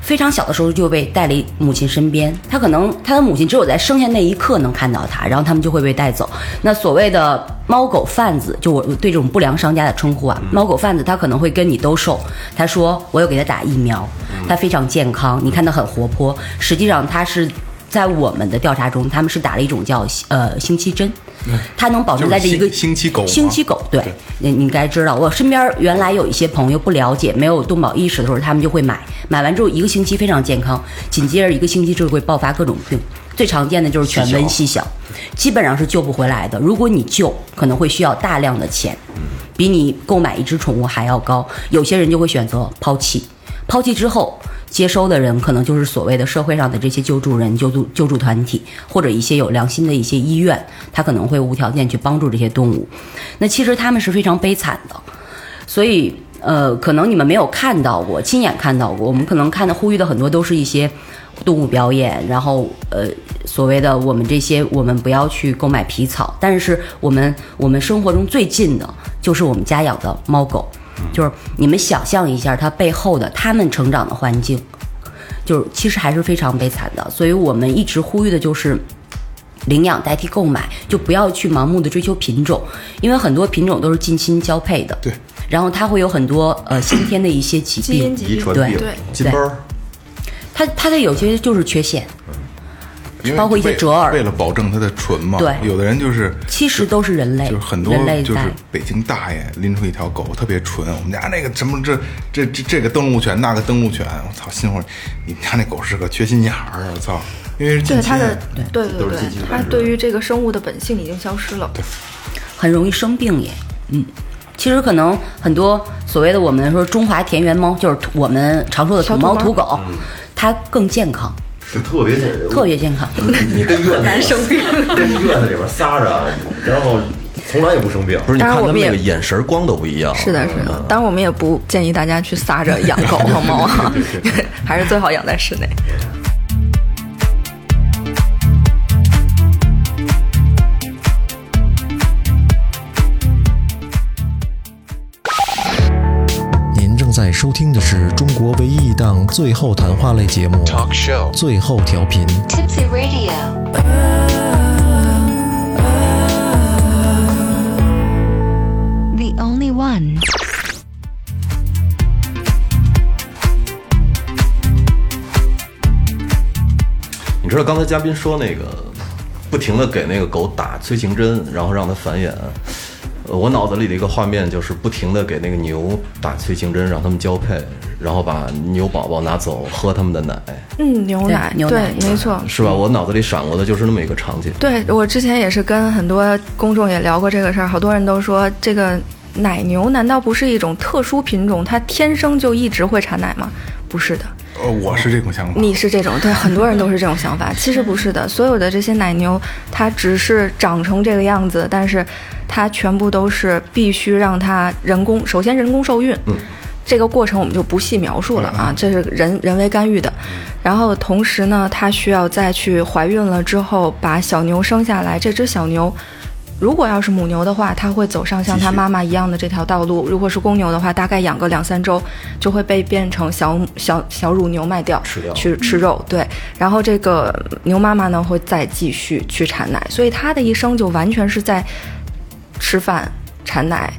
非常小的时候就被带离母亲身边，它可能它的母亲只有在生下那一刻能看到它，然后它们就会被带走。那所谓的猫狗贩子，就我对这种不良商家的称呼啊，猫狗贩子他可能会跟你兜售，他说我有给它打疫苗，它非常健康，你看它很活泼，实际上它是。在我们的调查中，他们是打了一种叫呃星期针，它能保证在这一个星星期狗星期狗对，你你应该知道。我身边原来有一些朋友不了解、没有动保意识的时候，他们就会买，买完之后一个星期非常健康，紧接着一个星期就会爆发各种病，最常见的就是犬瘟、细小，基本上是救不回来的。如果你救，可能会需要大量的钱，比你购买一只宠物还要高。有些人就会选择抛弃，抛弃之后。接收的人可能就是所谓的社会上的这些救助人、救助救助团体，或者一些有良心的一些医院，他可能会无条件去帮助这些动物。那其实他们是非常悲惨的，所以呃，可能你们没有看到过，亲眼看到过。我们可能看的呼吁的很多都是一些动物表演，然后呃，所谓的我们这些我们不要去购买皮草，但是我们我们生活中最近的就是我们家养的猫狗。就是你们想象一下它背后的他们成长的环境，就是其实还是非常悲惨的。所以我们一直呼吁的就是领养代替购买，就不要去盲目的追求品种，因为很多品种都是近亲交配的。对。然后它会有很多呃先天的一些疾病，基因疾病。对遗传病。对，金包儿。它它的有些就是缺陷，因为包括一些为折耳为了保证它的纯嘛，对有的人就是其实都是人类，就是很多就是。北京大爷拎出一条狗特别纯，我们家那个什么这这这这个登陆犬那个登陆犬，我操，心会你们家那狗是个缺心眼儿啊，我操，因为对它的对对对它对于这个生物的本性已经消失了。很容易生病也，嗯，其实可能很多所谓的我们说中华田园猫，就是我们常说的土猫土狗，它更健康，是特别健特别健康。你跟 *laughs* 院子跟院子里边撒着，然后从来也不生病。不是，你看他们当然我们也那个眼神光都不一样。是的，是的。当然，我们也不建议大家去撒着养狗和猫啊，*laughs* *laughs* 还是最好养在室内。在收听的是中国唯一一档最后谈话类节目《最后调频》。Tipsy Radio. The only one. 你知道刚才嘉宾说那个不停的给那个狗打催情针，然后让它繁衍。呃我脑子里的一个画面就是不停的给那个牛打催情针，让它们交配，然后把牛宝宝拿走喝它们的奶，嗯，牛奶，牛奶对，没错。是吧？我脑子里闪过的就是那么一个场景。对我之前也是跟很多公众也聊过这个事儿，好多人都说这个奶牛难道不是一种特殊品种，它天生就一直会产奶吗？不是的，呃，我是这种想法。你是这种，对，很多人都是这种想法。其实不是的，所有的这些奶牛，它只是长成这个样子，但是它全部都是必须让它人工，首先人工受孕。这个过程我们就不细描述了啊，这是人人为干预的。然后同时呢，它需要再去怀孕了之后把小牛生下来。这只小牛，如果要是母牛的话，它会走上像它妈妈一样的这条道路；如果是公牛的话，大概养个两三周就会被变成小小小乳牛卖掉，吃掉去吃肉。对，然后这个牛妈妈呢会再继续去产奶，所以它的一生就完全是在吃饭、产奶，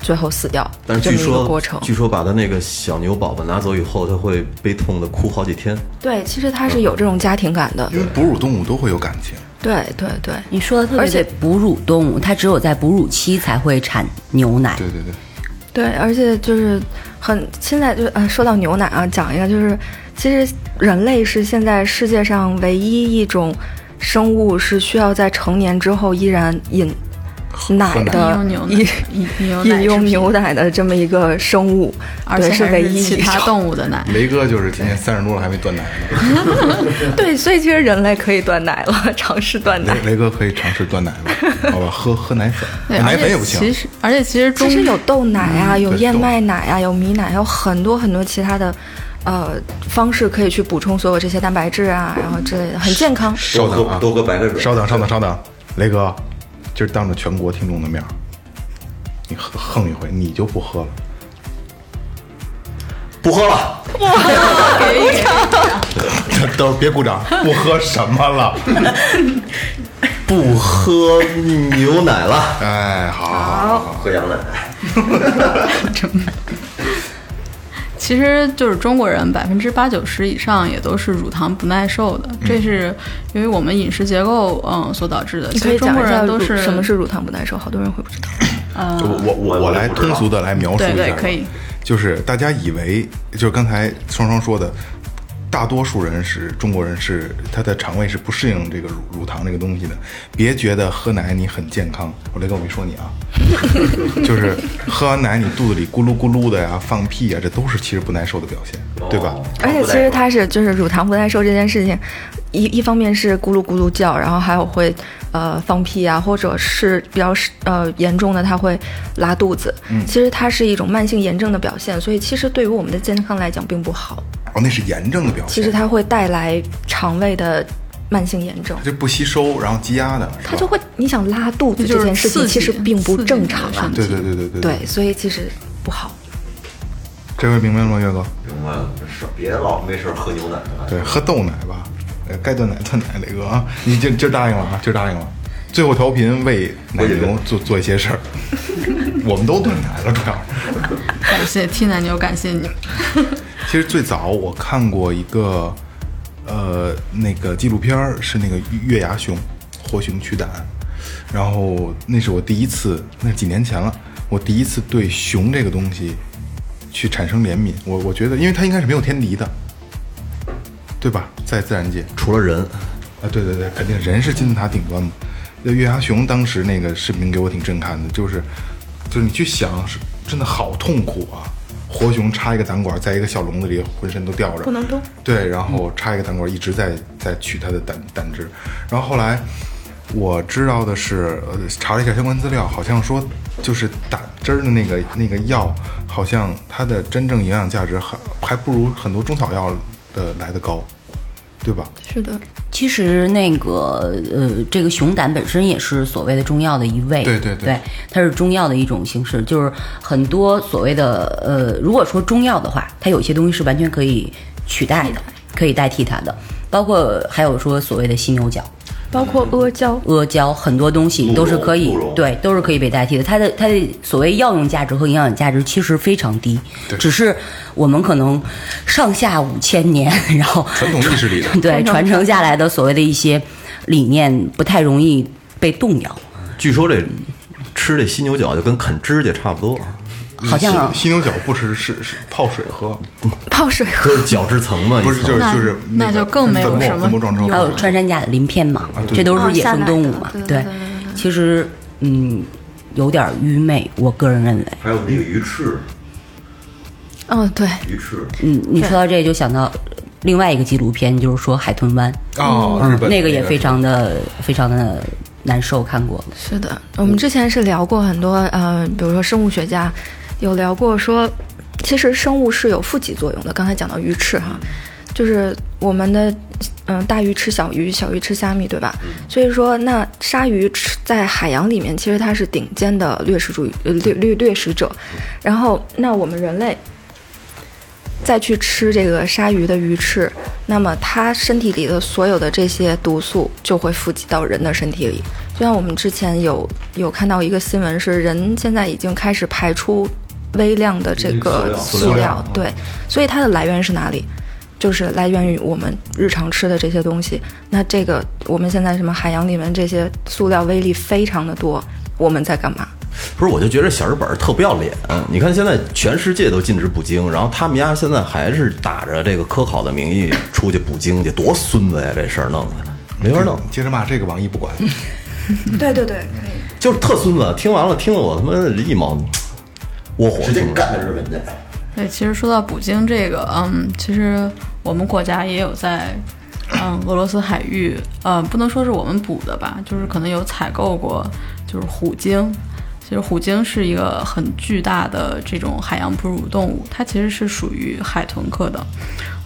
最后死掉但是据说过程。据说把他那个小牛宝宝拿走以后，他会悲痛的哭好几天。对，其实他是有这种家庭感的因。为哺乳动物都会有感情，对对对，你说的特别而且对，哺乳动物它只有在哺乳期才会产牛奶。对对对，对，而且就是很现在就是呃，说到牛奶啊，讲一个就是，其实人类是现在世界上唯一一种生物是需要在成年之后依然饮奶的饮用牛奶饮用牛奶的这么一个生物，而且是唯一其他。动物的奶。雷哥就是今年三十多了还没断奶呢，*laughs* 对，所以其实人类可以断奶了，尝试断奶雷。雷哥可以尝试断奶了，好吧，喝喝奶粉，奶而且粉也不行，其实，而且其实中其实有豆奶啊，有燕麦奶啊，有米奶，还有很多很多其他的呃方式可以去补充所有这些蛋白质啊，然后之类的，很健康。稍等啊，多喝白开水稍等，稍等，稍等，雷哥，今儿当着全国听众的面儿，你横横一回，你就不喝了。不喝了，*laughs* 等会儿别鼓掌，不喝什么了？*laughs* 不喝牛奶了，哎，好好好好好，喝羊奶。*laughs* 其实就是中国人百分之八九十以上也都是乳糖不耐受的，这是由于我们饮食结构嗯所导致的。所以其实中国人都是什么是乳糖不耐受，好多人会不知道。我我我我来通俗的来描述一下，对对可以就是大家以为，就是刚才双双说的，大多数人是中国人是他的肠胃是不适应这个乳乳糖这个东西的。别觉得喝奶你很健康，我雷哥我没说你啊，*laughs* 就是喝完奶你肚子里咕噜咕噜的呀，放屁呀，这都是其实不耐受的表现，对吧？而且其实它是就是乳糖不耐受这件事情，一一方面是咕噜咕噜叫，然后还有会呃放屁啊，或者是比较是呃严重的，它会拉肚子。其实它是一种慢性炎症的表现，所以其实对于我们的健康来讲并不好。哦，那是炎症的表现，其实它会带来肠胃的慢性炎症。就不吸收，然后积压的，它就会，你想拉肚子这件事情其实并不正常啊。对对对对对对，所以其实不好。这回明白了吗，岳哥？明白了，是别老没事喝牛奶了。对，喝豆奶吧，呃该断奶断奶，磊哥啊，你今今儿答应了啊，今儿答应了。最后调频为奶牛做做一些事儿，*laughs* 我们都断奶了，主要是。感谢替奶牛，感谢你。*laughs* 其实最早我看过一个，呃，那个纪录片儿是那个月牙熊，活熊取胆，然后那是我第一次，那几年前了，我第一次对熊这个东西去产生怜悯。我我觉得，因为它应该是没有天敌的，对吧？在自然界，除了人，啊，对对对，肯定人是金字塔顶端嘛。那月牙熊当时那个视频给我挺震撼的，就是，就是你去想，是真的好痛苦啊！活熊插一个胆管，在一个小笼子里，浑身都吊着，不能动。对，然后插一个胆管，一直在在取它的胆胆汁。然后后来我知道的是，呃，查了一下相关资料，好像说就是胆汁儿的那个那个药，好像它的真正营养价值还还不如很多中草药的来的高，对吧？是的，其实那个呃，这个熊胆本身也是所谓的中药的一味，对对对对，它是中药的一种形式，就是很多所谓的呃，如果说中药的话，它有些东西是完全可以取代的，可以代替它的，包括还有说所谓的犀牛角。包括阿胶。阿胶很多东西都是可以对，都是可以被代替的。它的它的所谓药用价值和营养价值其实非常低，只是我们可能上下五千年，*laughs* 然后传统意识里的对传承下来的所谓的一些理念不太容易被动摇。据说这吃这犀牛角就跟啃指甲差不多，好像犀犀牛角不吃，是是泡水喝，*laughs* 泡水喝。就是角质层嘛，不是就是就是那就更没有什么还有穿山甲的鳞片嘛，这都是野生动物嘛。对其实嗯有点愚昧，我个人认为。还有那个鱼翅，嗯，对，鱼翅，嗯，你说到这就想到另外一个纪录片，就是说海豚湾。哦，日本那个也非常的非常的难受，看过。是的，我们之前是聊过很多，呃，比如说生物学家有聊过说，其实生物是有负极作用的。刚才讲到鱼翅哈，就是我们的，嗯、大鱼吃小鱼，小鱼吃虾米，对吧？所以说，那鲨鱼吃在海洋里面，其实它是顶尖的掠食主义，呃，掠掠掠食者。然后，那我们人类再去吃这个鲨鱼的鱼翅，那么它身体里的所有的这些毒素就会富集到人的身体里。就像我们之前有有看到一个新闻，是人现在已经开始排出微量的这个塑料对，所以它的来源是哪里？就是来源于我们日常吃的这些东西。那这个我们现在什么海洋里面这些塑料微粒非常的多，我们在干嘛？不是，我就觉得小日本儿特不要脸。你看现在全世界都禁止捕鲸，然后他们家现在还是打着这个科考的名义出去捕鲸去，多孙子呀！这事儿弄的没法弄，接着骂这个网易不管，对 *laughs* 对 *laughs* 对，可以就是特孙子。听完了，听了我他妈一毛窝火。直接干的日本的。对，其实说到捕鲸这个，嗯，其实我们国家也有在，嗯，俄罗斯海域，呃，不能说是我们捕的吧，就是可能有采购过，就是虎鲸。其实虎鲸是一个很巨大的这种海洋哺乳动物，它其实是属于海豚科的。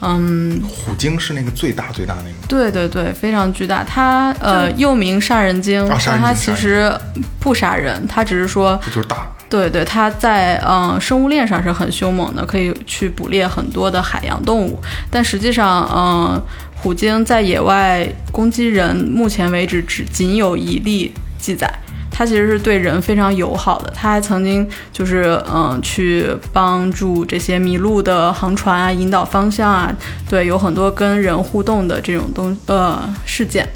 嗯，虎鲸是那个最大最大那个，对对对，非常巨大。它呃又名杀人鲸，但它其实不杀人，它只是说不就是大？对对，它在嗯、生物链上是很凶猛的，可以去捕猎很多的海洋动物。但实际上，嗯、虎鲸在野外攻击人，目前为止只仅有一例记载。它其实是对人非常友好的，它还曾经就是嗯、去帮助这些迷路的航船啊，引导方向啊，对，有很多跟人互动的这种东呃事件。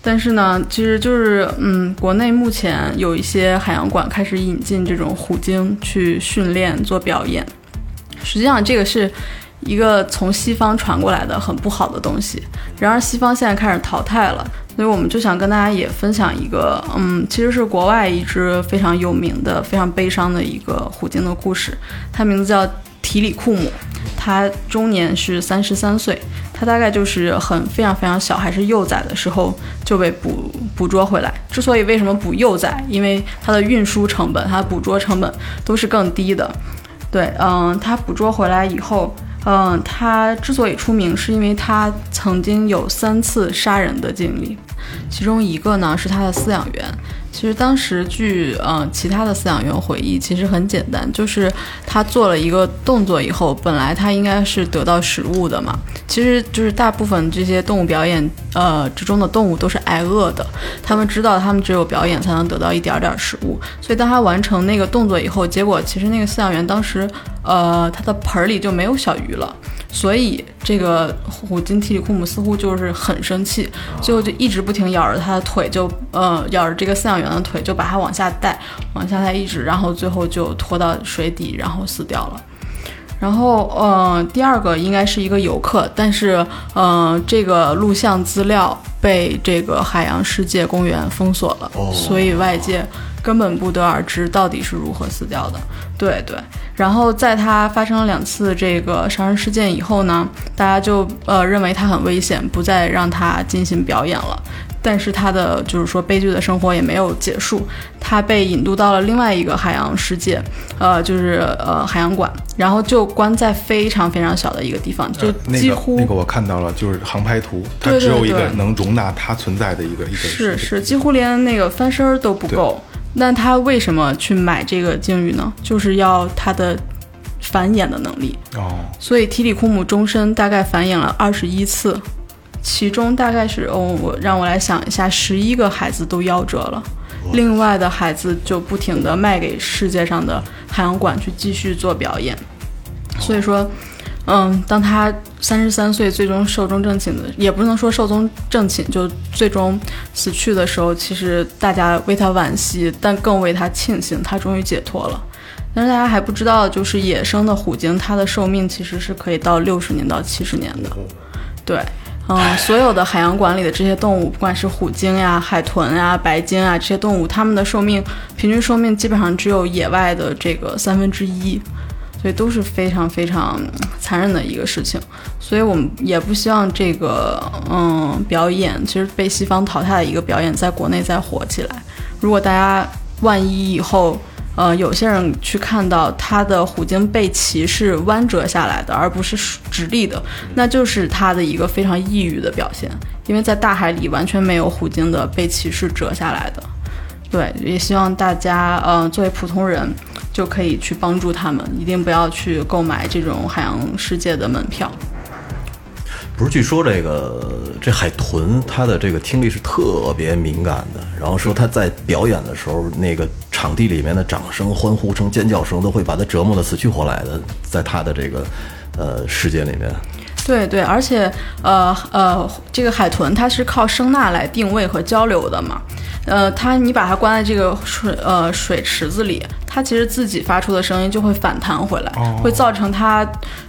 但是呢，其实就是，嗯，国内目前有一些海洋馆开始引进这种虎鲸去训练做表演。实际上，这个是一个从西方传过来的很不好的东西。然而，西方现在开始淘汰了，所以我们就想跟大家也分享一个，嗯，其实是国外一只非常有名的、非常悲伤的一个虎鲸的故事。它名字叫提里库姆，他终年是三十三岁。他大概就是很非常非常小，还是幼崽的时候就被捕捕捉回来。之所以为什么捕幼崽，因为它的运输成本、它的捕捉成本都是更低的。对，嗯，它捕捉回来以后，嗯，它之所以出名，是因为它曾经有三次杀人的经历，其中一个呢是它的饲养员。其实当时据呃其他的饲养员回忆，其实很简单，就是他做了一个动作以后，本来他应该是得到食物的嘛，其实就是大部分这些动物表演呃之中的动物都是挨饿的，他们知道他们只有表演才能得到一点点食物，所以当他完成那个动作以后，结果其实那个饲养员当时呃他的盆里就没有小鱼了。所以这个虎鲸提里库姆似乎就是很生气，最后就一直不停咬着他的腿，就呃咬着这个饲养员的腿，就把它往下带，往下带一直，然后最后就拖到水底，然后死掉了。然后，呃，第二个应该是一个游客，但是，呃，这个录像资料被这个海洋世界公园封锁了，所以外界根本不得而知到底是如何死掉的。对对。然后在他发生了两次这个杀人事件以后呢，大家就呃认为他很危险，不再让他进行表演了。但是他的就是说悲剧的生活也没有结束，他被引渡到了另外一个海洋世界，呃，就是呃海洋馆，然后就关在非常非常小的一个地方，就呃那个几乎、那个我看到了，就是航拍图，它只有一个能容纳它存在的一个一个是是，几乎连那个翻身儿都不够。那他为什么去买这个鲸鱼呢？就是要它的繁衍的能力。哦，所以提里库姆终身大概繁衍了二十一次，其中大概是哦，我让我来想一下，十一个孩子都夭折了，另外的孩子就不停的卖给世界上的海洋馆去继续做表演。所以说，嗯，当他三十三岁最终寿终正寝的，也不能说寿终正寝，就最终死去的时候，其实大家为他惋惜，但更为他庆幸，他终于解脱了。但是大家还不知道，就是野生的虎鲸，它的寿命其实是可以到六十年到七十年的。对，嗯，所有的海洋馆里的这些动物，不管是虎鲸呀、海豚呀、白鲸啊这些动物，它们的寿命平均寿命基本上只有野外的这个三分之一。所以都是非常非常残忍的一个事情，所以我们也不希望这个嗯表演，其实被西方淘汰的一个表演，在国内再火起来。如果大家万一以后，呃，有些人去看到它的虎鲸背鳍是弯折下来的，而不是直立的，那就是它的一个非常抑郁的表现，因为在大海里完全没有虎鲸的背鳍是折下来的。对，也希望大家，呃，作为普通人，就可以去帮助他们，一定不要去购买这种海洋世界的门票。不是，据说这个这海豚它的这个听力是特别敏感的，然后说它在表演的时候，那个场地里面的掌声、欢呼声、尖叫声都会把它折磨得死去活来的，在它的这个呃世界里面。对对，而且呃呃，这个海豚它是靠声呐来定位和交流的嘛。呃，它你把它关在这个水呃水池子里，它其实自己发出的声音就会反弹回来，会造成它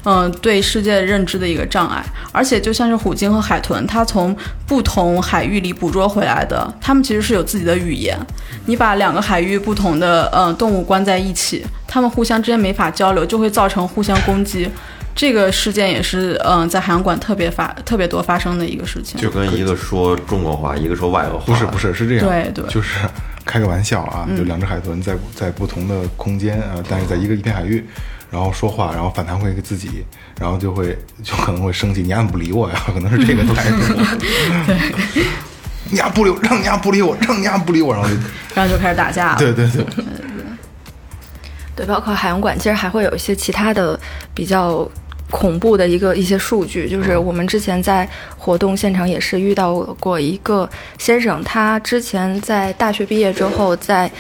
嗯、呃对世界认知的一个障碍。而且就像是虎鲸和海豚，它从不同海域里捕捉回来的，它们其实是有自己的语言。你把两个海域不同的呃动物关在一起，它们互相之间没法交流，就会造成互相攻击。这个事件也是，嗯、在海洋馆特别发特别多发生的一个事情。就跟一个说中国话，一个说外国话，不是不是是这样，对对。就是开个玩笑啊，就两只海豚在在不同的空间啊，但是在一个一片海域，然后说话，然后反弹回给自己，然后就会就可能会生气，你丫不理我呀，可能是这个态度。*laughs* 对，你丫不理我，让你丫不理我，让你丫不理我，然后就然后就开始打架了。对对对，对，包括海洋馆，其实还会有一些其他的比较恐怖的一个一些数据，就是我们之前在活动现场也是遇到过一个先生，他之前在大学毕业之后在。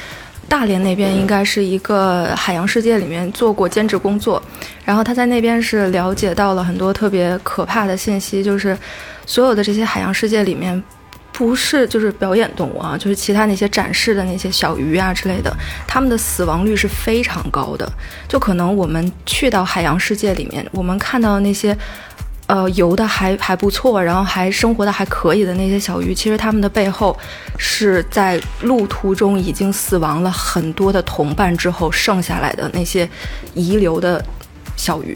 大连那边应该是一个海洋世界里面做过兼职工作，然后他在那边是了解到了很多特别可怕的信息，就是所有的这些海洋世界里面，不是就是表演动物啊，就是其他那些展示的那些小鱼啊之类的，它们的死亡率是非常高的。就可能我们去到海洋世界里面，我们看到那些。呃，游的还还不错，然后还生活的还可以的那些小鱼，其实它们的背后是在路途中已经死亡了很多的同伴之后剩下来的那些遗留的小鱼。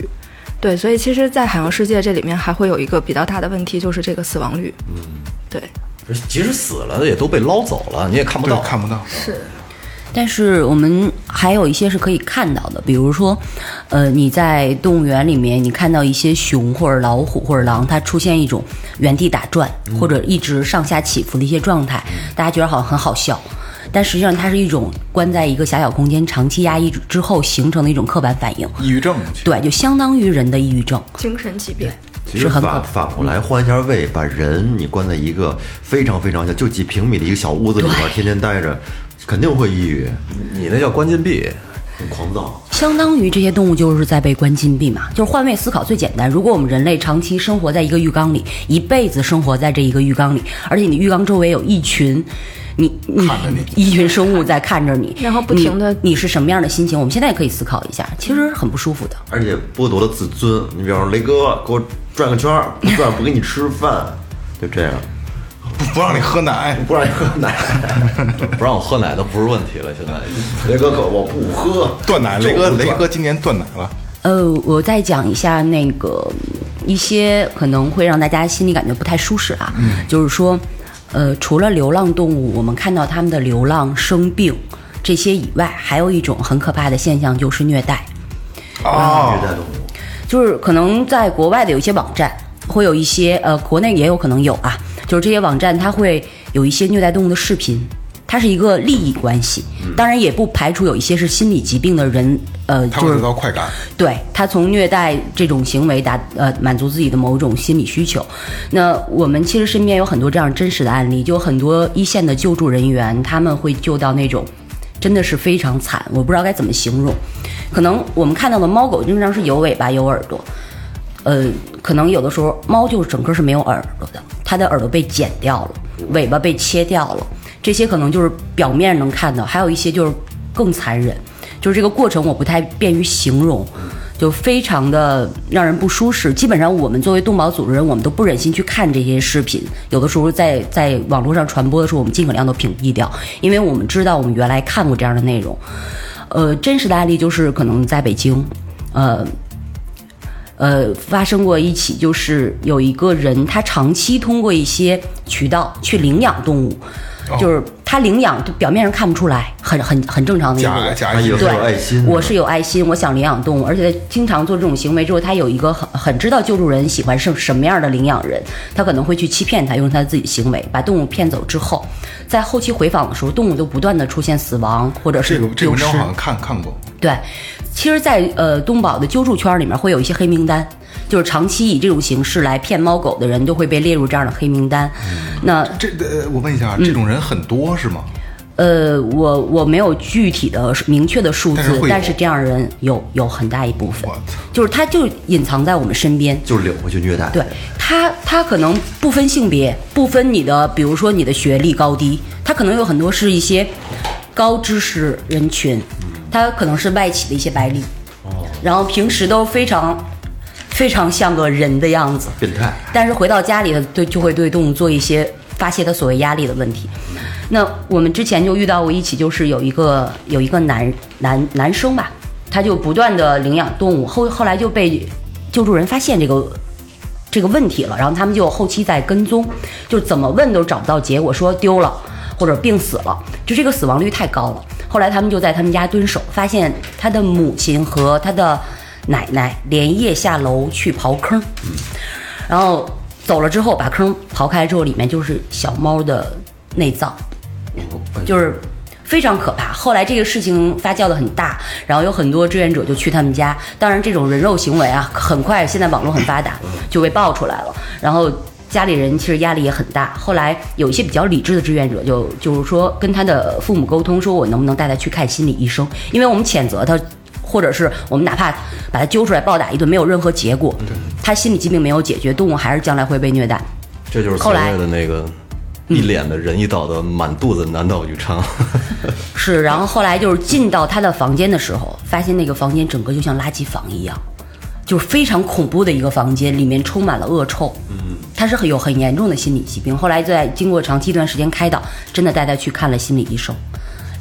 对，所以其实，在海洋世界这里面还会有一个比较大的问题，就是这个死亡率。嗯，对，即使死了的也都被捞走了，你也看不到，看不到。是。但是我们还有一些是可以看到的，比如说，呃，你在动物园里面，你看到一些熊或者老虎或者狼，它出现一种原地打转或者一直上下起伏的一些状态，大家觉得好像很好笑，但实际上它是一种关在一个狭小空间长期压抑之后形成的一种刻板反应。抑郁症。对，就相当于人的抑郁症，精神疾病。其实反反过来换一下位，把人你关在一个非常非常小，就几平米的一个小屋子里边，天天待着。肯定会抑郁，你那叫关禁闭，很狂躁。相当于这些动物就是在被关禁闭嘛，就是换位思考最简单。如果我们人类长期生活在一个浴缸里，一辈子生活在这一个浴缸里，而且你浴缸周围有一群，你你一群生物在看着你，然后不停的，你是什么样的心情？我们现在也可以思考一下，其实很不舒服的，而且剥夺了自尊。你比方说雷哥，给我转个圈儿，不转不给你吃饭，就这样。不不让你喝奶，不让你喝奶，*laughs* *laughs* 不让我喝奶都不是问题了。现在雷哥可我不喝断奶，雷哥雷哥今年断奶了。呃，我再讲一下那个一些可能会让大家心里感觉不太舒适啊，就是说，呃，除了流浪动物，我们看到它们的流浪生病这些以外，还有一种很可怕的现象就是虐待。哦，虐待动物，就是可能在国外的有一些网站会有一些，呃，国内也有可能有啊。就是这些网站，它会有一些虐待动物的视频，它是一个利益关系。当然，也不排除有一些是心理疾病的人，呃，就是得到快感。对他从虐待这种行为达呃满足自己的某种心理需求。那我们其实身边有很多这样真实的案例，就很多一线的救助人员，他们会救到那种真的是非常惨，我不知道该怎么形容。可能我们看到的猫狗经常是有尾巴有耳朵。呃，可能有的时候猫就整个是没有耳朵的，它的耳朵被剪掉了，尾巴被切掉了，这些可能就是表面能看到，还有一些就是更残忍，就是这个过程我不太便于形容，就非常的让人不舒适。基本上我们作为动保组织人，我们都不忍心去看这些视频，有的时候在在网络上传播的时候，我们尽可量都屏蔽掉，因为我们知道我们原来看过这样的内容。呃，真实的案例就是可能在北京，呃。呃，发生过一起，就是有一个人，他长期通过一些渠道去领养动物，就是他领养，表面上看不出来，很很很正常的一个人，假意对，爱心，我是有爱心，我想领养动物，而且经常做这种行为之后，他有一个很很知道救助人喜欢什什么样的领养人，他可能会去欺骗他，用他自己行为把动物骗走之后，在后期回访的时候，动物都不断的出现死亡或者是这个这个好像看看过。对，其实，在呃东宝的救助圈里面会有一些黑名单，就是长期以这种形式来骗猫狗的人都会被列入这样的黑名单。那这呃，我问一下，这种人很多是吗？呃，我我没有具体的明确的数字，但是但是这样的人有有很大一部分我操，就是他就隐藏在我们身边。就领回去虐待。对他，他可能不分性别，不分你的，比如说你的学历高低，他可能有很多是一些高知识人群，他可能是外企的一些白领，然后平时都非常非常像个人的样子，变态。但是回到家里呢，对就会对动物做一些发泄他所谓压力的问题。那我们之前就遇到过一起，就是有一个有一个男男男生吧，他就不断的领养动物，后后来就被救助人发现这个这个问题了，然后他们就后期在跟踪，就怎么问都找不到结果，说丢了。或者病死了，就这个死亡率太高了。后来他们就在他们家蹲守，发现他的母亲和他的奶奶连夜下楼去刨坑，然后走了之后把坑刨开之后，里面就是小猫的内脏，就是非常可怕。后来这个事情发酵的很大，然后有很多志愿者就去他们家。当然，这种人肉行为啊，很快现在网络很发达，就被爆出来了。然后家里人其实压力也很大。后来有一些比较理智的志愿者就就是说跟他的父母沟通，说我能不能带他去看心理医生？因为我们谴责他。或者是我们哪怕把他揪出来暴打一顿，没有任何结果，他心理疾病没有解决，动物还是将来会被虐待。这就是所谓的那个一脸的仁义道德，满肚子男盗女娼。*laughs* 是，然后后来就是进到他的房间的时候，发现那个房间整个就像垃圾房一样，就是非常恐怖的一个房间，里面充满了恶臭。嗯，他是很有很严重的心理疾病。后来在经过长期一段时间开导，真的带他去看了心理医生。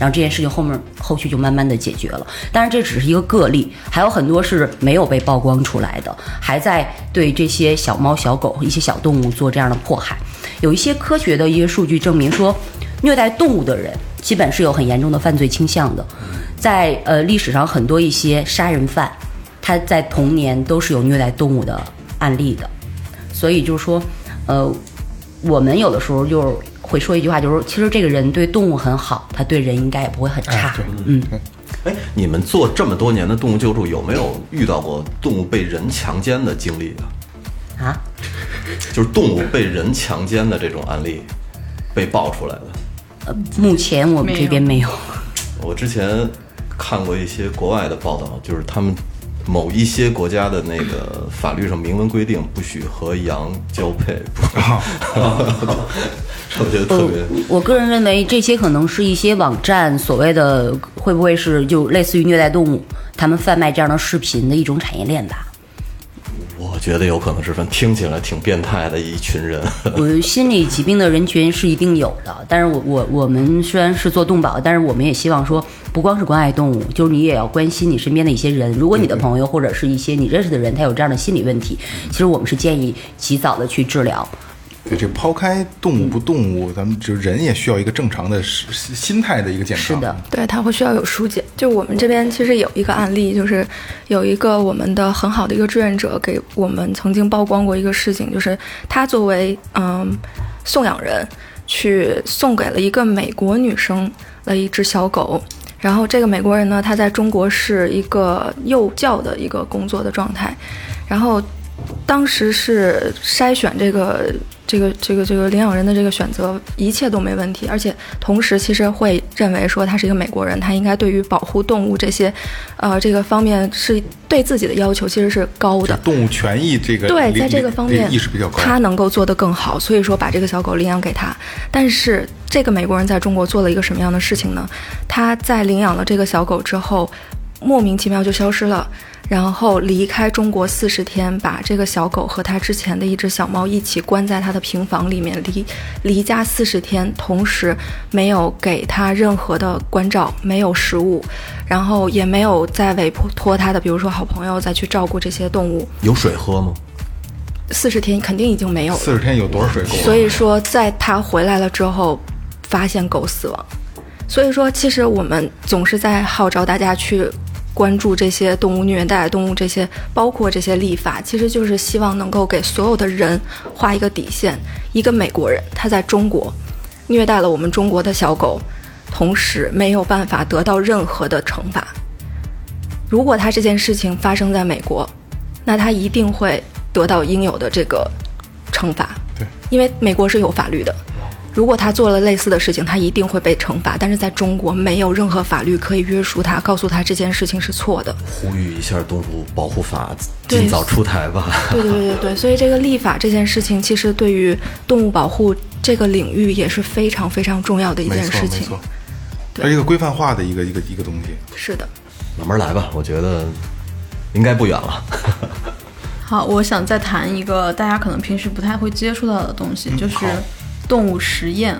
然后这件事情后面后续就慢慢的解决了，当然这只是一个个例，还有很多是没有被曝光出来的，还在对这些小猫小狗一些小动物做这样的迫害。有一些科学的一些数据证明说，虐待动物的人基本是有很严重的犯罪倾向的，在呃历史上很多一些杀人犯，他在童年都是有虐待动物的案例的，所以就是说，呃，我们有的时候就是会说一句话，就是，其实这个人对动物很好，他对人应该也不会很差。嗯，哎，你们做这么多年的动物救助，有没有遇到过动物被人强奸的经历啊？啊，*laughs* 就是动物被人强奸的这种案例被爆出来的。呃，目前我们这边没有。我之前看过一些国外的报道，就是他们某一些国家的那个法律上明文规定，不许和羊交配。*laughs* 我觉得特别。我个人认为这些可能是一些网站所谓的会不会是就类似于虐待动物，他们贩卖这样的视频的一种产业链吧。我觉得有可能是分，听起来挺变态的一群人。*laughs* 我心理疾病的人群是一定有的，但是我我我们虽然是做动保，但是我们也希望说，不光是关爱动物，就是你也要关心你身边的一些人。如果你的朋友或者是一些你认识的人，他有这样的心理问题，其实我们是建议及早的去治疗。对，这抛开动物不动物，咱们就人也需要一个正常的心心态的一个健康。是的，对，他会需要有疏解。就我们这边其实有一个案例，就是有一个我们的很好的一个志愿者给我们曾经曝光过一个事情，就是他作为嗯送养人，去送给了一个美国女生了一只小狗。然后这个美国人呢，他在中国是一个幼教的一个工作的状态，然后当时是筛选这个这个这个这个领养人的这个选择，一切都没问题，而且同时其实会认为说他是一个美国人，他应该对于保护动物这些，呃，这个方面是对自己的要求其实是高的。动物权益这个对，在这个方面意识比较高。他能够做得更好，所以说把这个小狗领养给他。但是这个美国人在中国做了一个什么样的事情呢？他在领养了这个小狗之后，莫名其妙就消失了。然后离开中国四十天，把这个小狗和他之前的一只小猫一起关在他的平房里面，离离家四十天，同时没有给他任何的关照，没有食物，然后也没有再委托他的，比如说好朋友再去照顾这些动物。有水喝吗？四十天肯定已经没有了。四十天有多少水够？所以说，在他回来了之后，发现狗死亡。所以说，其实我们总是在号召大家去关注这些动物虐待、动物这些，包括这些立法，其实就是希望能够给所有的人画一个底线。一个美国人他在中国虐待了我们中国的小狗，同时没有办法得到任何的惩罚。如果他这件事情发生在美国，那他一定会得到应有的这个惩罚。对，因为美国是有法律的。如果他做了类似的事情，他一定会被惩罚。但是在中国，没有任何法律可以约束他，告诉他这件事情是错的。呼吁一下动物保护法尽早出台吧。对对对对对，所以这个立法这件事情，其实对于动物保护这个领域也是非常非常重要的一件事情错没错。，它是一个规范化的一个一个一个东西。是的，慢慢来吧，我觉得应该不远了。*laughs* 好，我想再谈一个大家可能平时不太会接触到的东西，就是动物实验。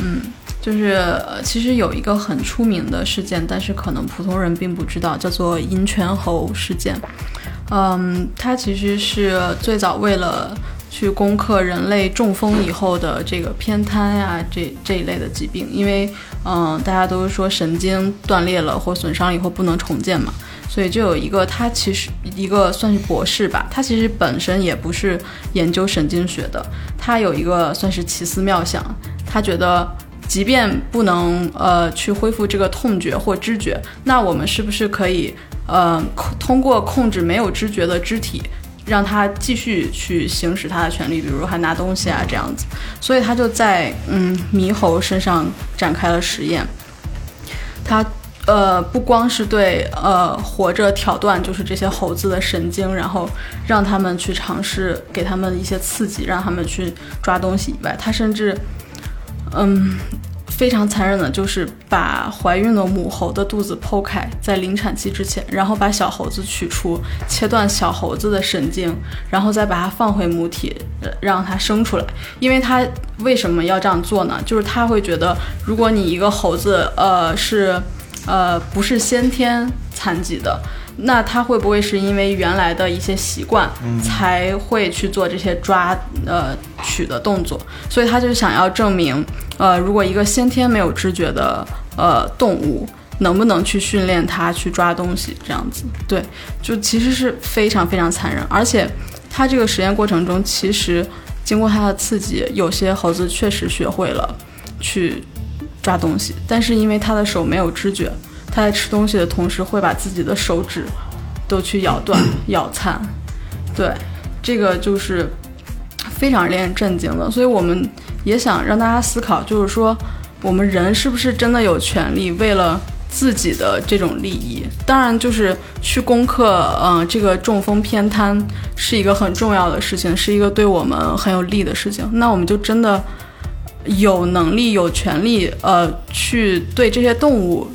嗯，就是呃其实有一个很出名的事件，但是可能普通人并不知道，叫做银泉猴事件。嗯，它其实是最早为了去攻克人类中风以后的这个偏瘫呀、这这一类的疾病，因为嗯、大家都说神经断裂了或损伤了以后不能重建嘛，所以就有一个他其实一个算是博士吧，他其实本身也不是研究神经学的，他有一个算是奇思妙想，他觉得。即便不能呃去恢复这个痛觉或知觉，那我们是不是可以呃通过控制没有知觉的肢体，让他继续去行使他的权利，比如还拿东西啊这样子？所以他就在嗯猕猴身上展开了实验。他呃不光是对呃活着挑断就是这些猴子的神经，然后让他们去尝试给他们一些刺激，让他们去抓东西以外，他甚至嗯。非常残忍的，就是把怀孕的母猴的肚子剖开，在临产期之前，然后把小猴子取出，切断小猴子的神经，然后再把它放回母体，让它生出来。因为他为什么要这样做呢？就是他会觉得，如果你一个猴子，呃，是，呃，不是先天残疾的，那他会不会是因为原来的一些习惯，才会去做这些抓呃取的动作？所以他就想要证明，呃，如果一个先天没有知觉的呃动物，能不能去训练它去抓东西？这样子，对，就其实是非常非常残忍。而且他这个实验过程中，其实经过他的刺激，有些猴子确实学会了去抓东西，但是因为他的手没有知觉，他在吃东西的同时会把自己的手指都去咬断、*clears throat* 咬残。对，这个就是非常令人震惊的。所以我们也想让大家思考，就是说，我们人是不是真的有权利为了自己的这种利益？当然，就是去攻克，嗯、这个中风偏瘫是一个很重要的事情，是一个对我们很有利的事情。那我们就真的有能力、有权利，呃，去对这些动物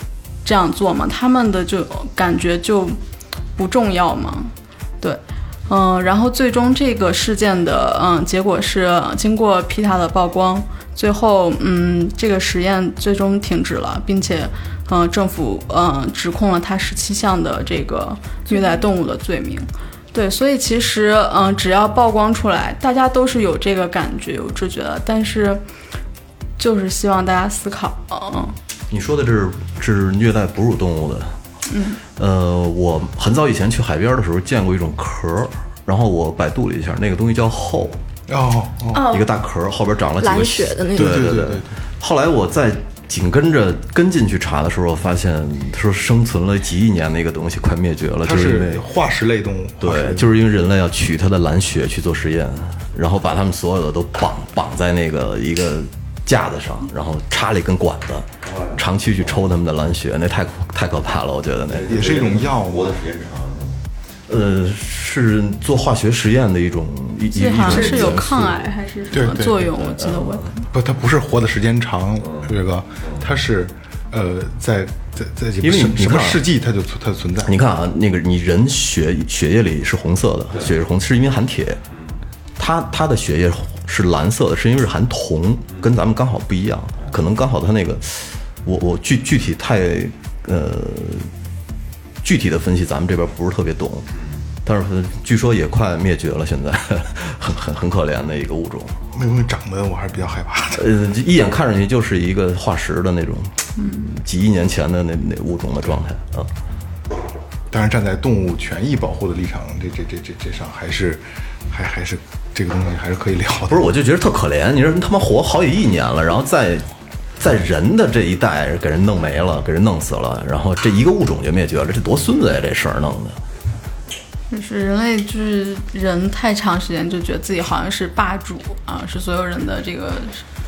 这样做嘛？他们的就感觉就不重要嘛？对，嗯，然后最终这个事件的嗯结果是，经过皮塔的曝光，最后嗯这个实验最终停止了，并且嗯政府嗯指控了他十七项的这个虐待动物的罪名。对，所以其实嗯只要曝光出来，大家都是有这个感觉、有知觉的，但是就是希望大家思考，嗯你说的这是这是虐待哺乳动物的。嗯，呃，我很早以前去海边的时候见过一种壳儿，然后我百度了一下，那个东西叫后，哦哦，一个大壳儿，后边长了几个血的那种。对对对对对对。后来我在紧跟着跟进去查的时候，我发现说生存了几亿年的一个东西快灭绝了，就是因为化石类动物，对，就是因为人类要取它的蓝血去做实验，然后把它们所有的都绑绑在那个一个架子上，然后插了一根管子，长期去抽他们的蓝血，那太太可怕了，我觉得那也是一种药物活的。时间长。呃是做化学实验的一种一一种好像是有抗癌还是什么作用？我记得我不，它不是活的时间长，这个它是呃，在在在因为你什什么世纪它就它存在。你看啊，那个你人血血液里是红色的，血是红，是因为含铁。它它的血液是蓝色的，是因为是含铜，跟咱们刚好不一样。可能刚好它那个，我我具具体太呃具体的分析，咱们这边不是特别懂。但是据说也快灭绝了，现在 *laughs* 很很很可怜的一个物种。那东西长得我还是比较害怕的。呃，一眼看上去就是一个化石的那种，几亿年前的那那物种的状态啊。当然，站在动物权益保护的立场，这这这这这上还是还还是这个东西还是可以聊的。不是，我就觉得特可怜。你说他妈活好几亿年了，然后在在人的这一代给人弄没了，给人弄死了，然后这一个物种就灭绝了，这多孙子呀！这事儿弄的。就是人类，就是人太长时间就觉得自己好像是霸主啊，是所有人的这个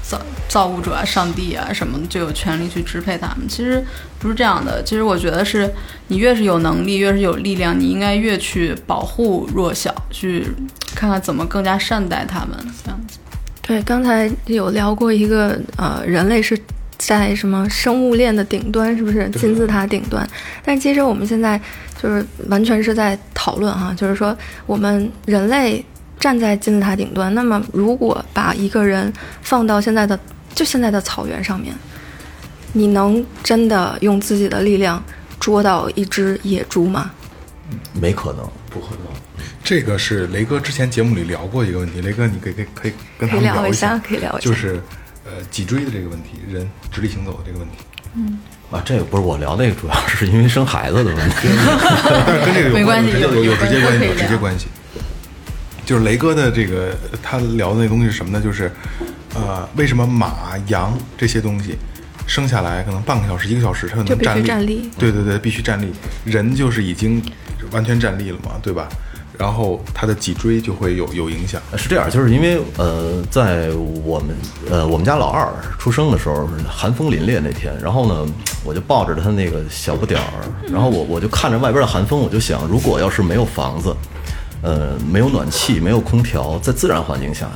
造造物主啊、上帝啊什么的，就有权利去支配他们。其实不是这样的。其实我觉得是你越是有能力，越是有力量，你应该越去保护弱小，去看看怎么更加善待他们。这样子。对，刚才有聊过一个呃，人类是在什么生物链的顶端，是不是金字塔顶端？但其实我们现在就是完全是在讨论哈，就是说我们人类站在金字塔顶端，那么如果把一个人放到现在的就现在的草原上面，你能真的用自己的力量捉到一只野猪吗？没可能，不可能。这个是雷哥之前节目里聊过一个问题，雷哥你可以可以可以跟他聊一一下下，可以聊一下就是呃脊椎的这个问题，人直立行走的这个问题，嗯啊，这个不是我聊那个，主要是因为生孩子的问题。但 *laughs* 是跟这个有没关系有有直接关系，有直接关系。就是雷哥的这个他聊的那东西是什么呢？就是呃，为什么马、羊这些东西生下来可能半个小时、一个小时，它就能站立？站立对对对，必须站立。人就是已经完全站立了嘛，对吧？然后他的脊椎就会有有影响。是这样，就是因为呃，在我们呃我们家老二出生的时候，寒风凛冽那天，然后呢，我就抱着他那个小不点儿，然后我我就看着外边的寒风，我就想，如果要是没有房子，呃，没有暖气，没有空调，在自然环境下，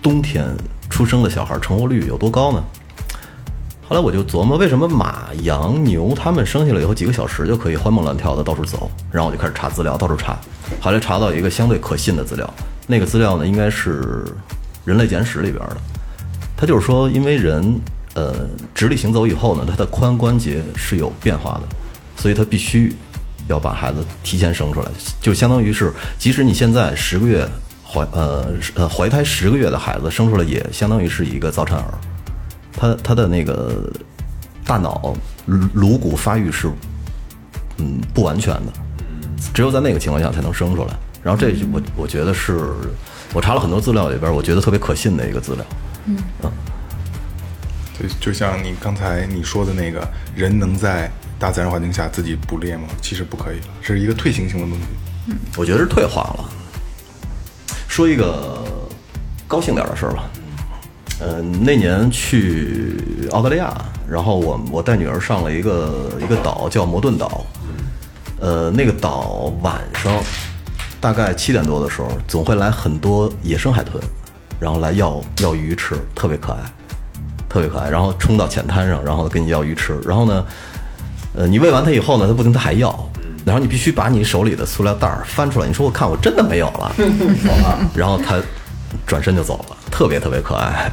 冬天出生的小孩成活率有多高呢？后来我就琢磨，为什么马、羊、牛他们生下来以后几个小时就可以欢蹦乱跳的到处走？然后我就开始查资料，到处查，后来查到一个相对可信的资料，那个资料呢应该是《人类简史》里边的。它就是说，因为人呃直立行走以后呢，他的髋关节是有变化的，所以他必须要把孩子提前生出来，就相当于是，即使你现在十个月怀呃呃怀胎十个月的孩子生出来，也相当于是一个早产儿。他他的那个大脑颅颅骨发育是嗯不完全的，只有在那个情况下才能生出来。然后这就我我觉得是我查了很多资料里边，我觉得特别可信的一个资料。嗯就就像你刚才你说的那个，人能在大自然环境下自己捕猎吗？其实不可以了，是一个退行性的东西。我觉得是退化了。说一个高兴点的事儿吧，呃，那年去澳大利亚，然后我我带女儿上了一个一个岛叫摩顿岛，呃，那个岛晚上大概七点多的时候，总会来很多野生海豚，然后来要要鱼吃，特别可爱，特别可爱，然后冲到浅滩上，然后跟你要鱼吃，然后呢，呃，你喂完它以后呢，它不停它还要，然后你必须把你手里的塑料袋儿翻出来，你说我看我真的没有了，*laughs* 然后它转身就走了，特别特别可爱。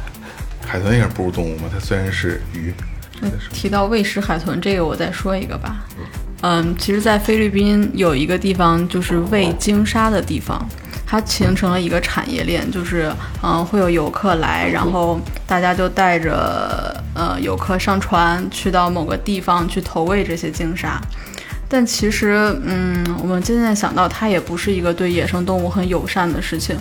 海豚也是哺乳动物嘛，它虽然是鱼，提到喂食海豚这个，我再说一个吧。嗯，其实，在菲律宾有一个地方就是喂鲸鲨的地方，它形成了一个产业链，就是嗯，会有游客来，然后大家就带着呃游客上船去到某个地方去投喂这些鲸鲨。但其实，嗯，我们渐渐想到，它也不是一个对野生动物很友善的事情，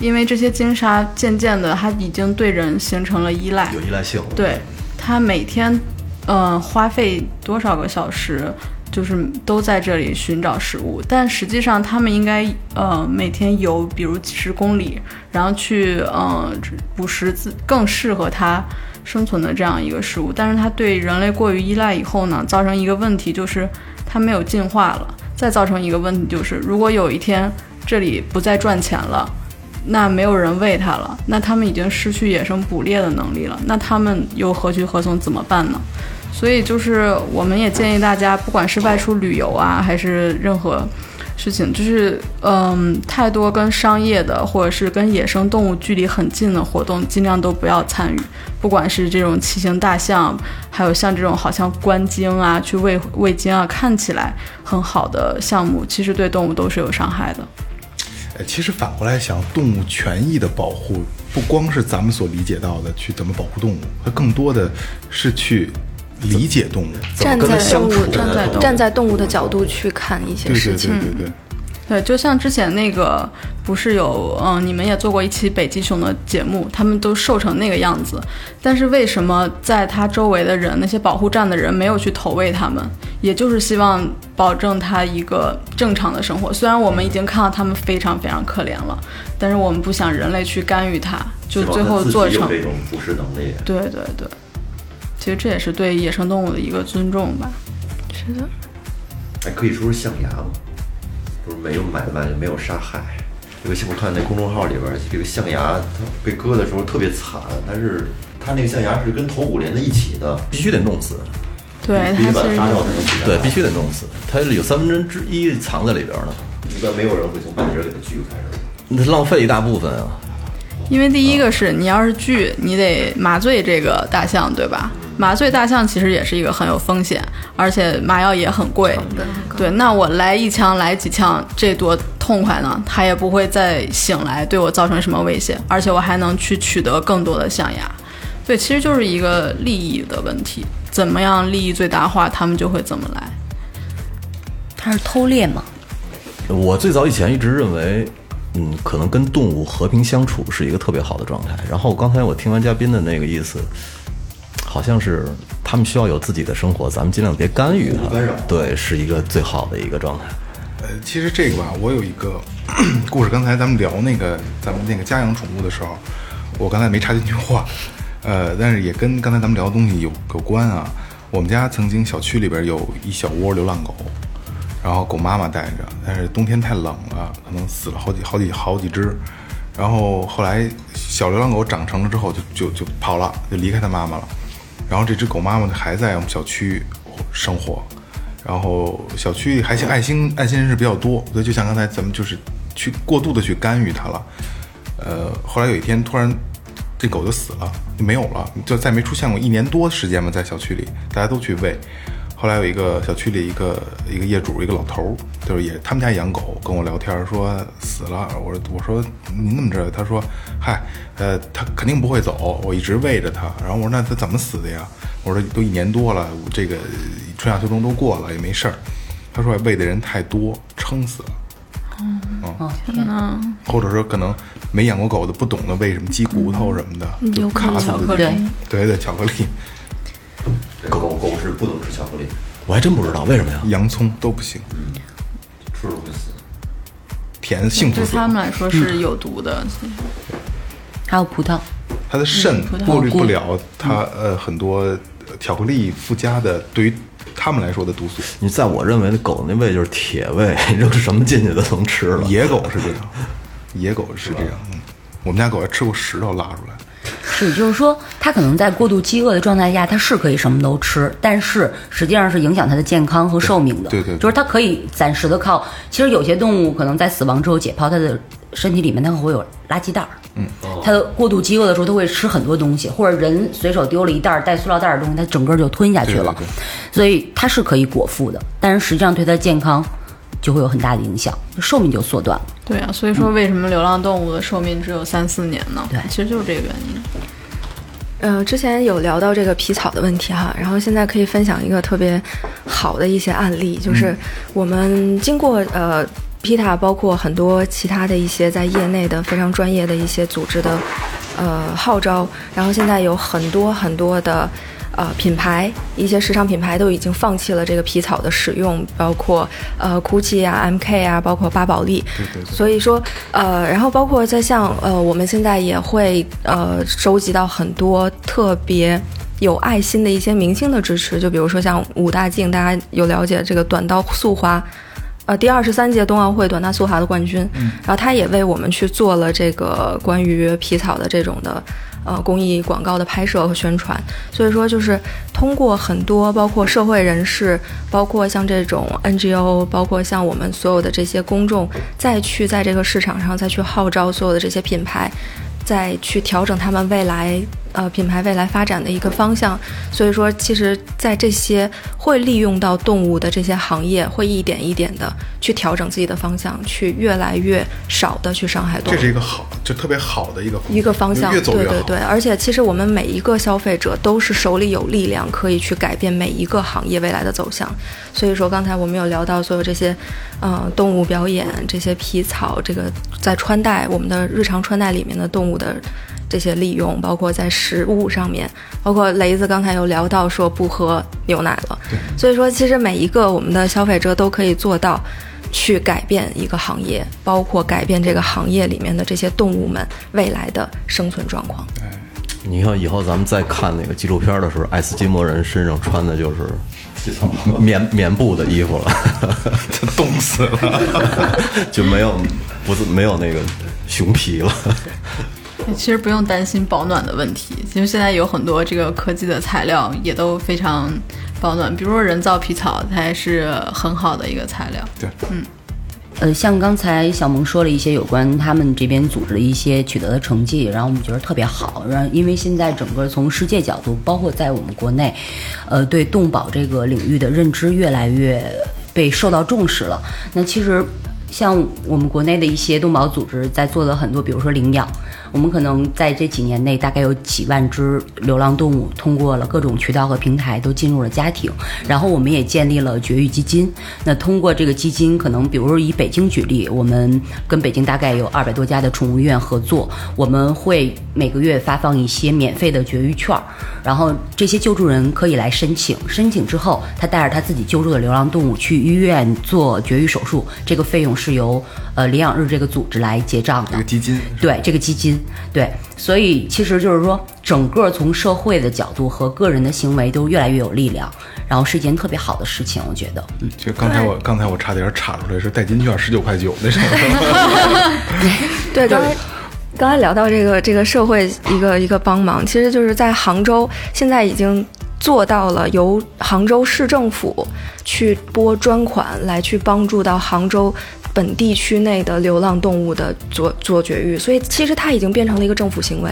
因为这些鲸鲨渐渐的，它已经对人形成了依赖，有依赖性，对，它每天，嗯、花费多少个小时，就是都在这里寻找食物。但实际上，它们应该，呃，每天游，比如几十公里，然后去，呃，捕食自更适合它生存的这样一个食物。但是它对人类过于依赖以后呢，造成一个问题就是它没有进化了。再造成一个问题就是，如果有一天这里不再赚钱了。那没有人喂它了，那它们已经失去野生捕猎的能力了，那它们又何去何从？怎么办呢？所以就是我们也建议大家，不管是外出旅游啊，还是任何事情，就是嗯，太多跟商业的或者是跟野生动物距离很近的活动，尽量都不要参与。不管是这种骑行大象，还有像这种好像观鲸啊、去喂喂鲸啊，看起来很好的项目，其实对动物都是有伤害的。呃，其实反过来想，动物权益的保护不光是咱们所理解到的去怎么保护动物，它更多的是去理解动物，站在动物。站在动物站在动物的角度去看一些对对事情。对对对，对，就像之前那个，不是有嗯，你们也做过一期北极熊的节目，他们都瘦成那个样子，但是为什么在它周围的人，那些保护站的人没有去投喂它们？也就是希望保证它一个正常的生活。虽然我们已经看到它们非常非常可怜了，但是我们不想人类去干预它，就最后做成这种捕食能力。对对对，其实这也是对野生动物的一个尊重吧。是的，哎，可以说是象牙吗？不是没有买卖，没有杀害。这个我看那公众号里边，这个象牙它被割的时候特别惨，但是它那个象牙是跟头骨连在一起的，必须得弄死，对，必须它其实把它杀掉才能取下来对，必须得弄死，它是有三分之一藏在里边呢，一般没有人会从半截给它锯开的。那浪费一大部分啊。因为第一个是你要是锯，你得麻醉这个大象，对吧？麻醉大象其实也是一个很有风险，而且麻药也很贵。对，那我来一枪来几枪，这多痛快呢？它也不会再醒来对我造成什么威胁，而且我还能去取得更多的象牙。对，其实就是一个利益的问题，怎么样利益最大化，他们就会怎么来。他是偷猎吗？我最早以前一直认为，嗯，可能跟动物和平相处是一个特别好的状态。然后刚才我听完嘉宾的那个意思，好像是他们需要有自己的生活，咱们尽量别干预它。对，是一个最好的一个状态。呃，其实这个吧，我有一个 *coughs* 故事。刚才咱们聊那个咱们那个家养宠物的时候，我刚才没插进去话，呃，但是也跟刚才咱们聊的东西有有关啊。我们家曾经小区里边有一小窝流浪狗，然后狗妈妈带着，但是冬天太冷了，可能死了好几好几好几只。然后后来小流浪狗长成了之后就，就就跑了，就离开它妈妈了。然后这只狗妈妈还在我们小区生活，然后小区还行，爱心爱心人士比较多，所以就像刚才咱们就是去过度的去干预它了。呃，后来有一天突然这狗就死了，就没有了，就再没出现过一年多时间嘛，在小区里大家都去喂。后来有一个小区里一个一个业主，一个老头儿，就是也他们家养狗，跟我聊天说死了。我说我说您怎么知道？他说嗨，呃，他肯定不会走，我一直喂着他。然后我说那他怎么死的呀？我说都一年多了，这个春夏秋冬都过了也没事儿。他说喂的人太多，撑死了。哦，天哪！或者说可能没养过狗的不懂得喂什么鸡骨头什么的，就卡死巧克的。力对，对对，巧克力、不能吃巧克力，我还真不知道为什么呀？洋葱都不行，吃了会死。甜幸福死对他们来说是有毒的。还有葡萄，它的肾过滤不了它呃很多巧克力附加的对于他们来说的毒素。你在我认为的狗那胃就是铁胃，扔什么进去都能吃了。野狗是这样，野狗是这样。嗯，我们家狗还吃过石头拉出来。是就是说，它可能在过度饥饿的状态下，它是可以什么都吃，但是实际上是影响它的健康和寿命的。对对对就是它可以暂时的靠，其实有些动物可能在死亡之后解剖它的身体里面，它会有垃圾袋儿。嗯，它的过度饥饿的时候，它会吃很多东西，或者人随手丢了一袋儿带塑料袋儿的东西，它整个就吞下去了。对对对所以它是可以果腹的，但是实际上对它的健康就会有很大的影响，寿命就缩短了。对啊，所以说为什么流浪动物的寿命只有三四年呢？对其实就是这个原因。呃，之前有聊到这个皮草的问题哈，然后现在可以分享一个特别好的一些案例，就是我们经过呃皮塔，包括很多其他的一些在业内的非常专业的一些组织的呃号召，然后现在有很多很多的。呃，品牌一些时尚品牌都已经放弃了这个皮草的使用，包括呃 GUCCI 啊、MK 啊，包括巴宝莉。对对对所以说，呃，然后包括在像呃，我们现在也会呃收集到很多特别有爱心的一些明星的支持，就比如说像武大靖，大家有了解这个短道速滑。呃，第二十三届冬奥会短道速滑的冠军，然后他也为我们去做了这个关于皮草的这种的呃公益广告的拍摄和宣传。所以说，就是通过很多包括社会人士，包括像这种 NGO，包括像我们所有的这些公众，再去在这个市场上再去号召所有的这些品牌，再去调整他们未来呃品牌未来发展的一个方向。所以说，其实，在这些会利用到动物的这些行业，会一点一点的去调整自己的方向，去越来越少的去伤害动物。这是一个好，就特别好的一个一个方向，越走越好。对对对，而且其实我们每一个消费者都是手里有力量，可以去改变每一个行业未来的走向。所以说，刚才我们有聊到所有这些，呃，动物表演、这些皮草，这个在穿戴我们的日常穿戴里面的动物的这些利用，包括在食物上面，包括雷子刚才有聊到说不喝牛奶了。所以说，其实每一个我们的消费者都可以做到。去改变一个行业，包括改变这个行业里面的这些动物们未来的生存状况。你看以后咱们再看那个纪录片的时候，爱斯基摩人身上穿的就是棉棉布的衣服了，*laughs* 冻死了。*laughs* 就没有不是没有那个熊皮了。*laughs* 其实不用担心保暖的问题，其实现在有很多这个科技的材料也都非常保暖，比如说人造皮草，它也是很好的一个材料。对，嗯。呃，像刚才小萌说了一些有关他们这边组织的一些取得的成绩，然后我们觉得特别好。然后因为现在整个从世界角度，包括在我们国内，呃，对动保这个领域的认知越来越被受到重视了。那其实。像我们国内的一些动保组织在做的很多，比如说领养，我们可能在这几年内大概有几万只流浪动物通过了各种渠道和平台都进入了家庭，然后我们也建立了绝育基金。那通过这个基金，可能比如以北京举例，我们跟北京大概有二百多家的宠物医院合作，我们会每个月发放一些免费的绝育券儿，然后这些救助人可以来申请，申请之后他带着他自己救助的流浪动物去医院做绝育手术，这个费用是由呃领养日这个组织来结账的。这个基金对这个基金，对，所以其实就是说，整个从社会的角度和个人的行为都越来越有力量，然后是一件特别好的事情，我觉得，嗯，就刚才我刚才我差点岔出来是代金券十九块九那什么，*laughs* *laughs* 对，刚才刚才聊到这个这个社会一个一个帮忙，其实就是在杭州现在已经做到了由杭州市政府去拨专款来去帮助到杭州。本地区内的流浪动物的做做绝育，所以其实它已经变成了一个政府行为。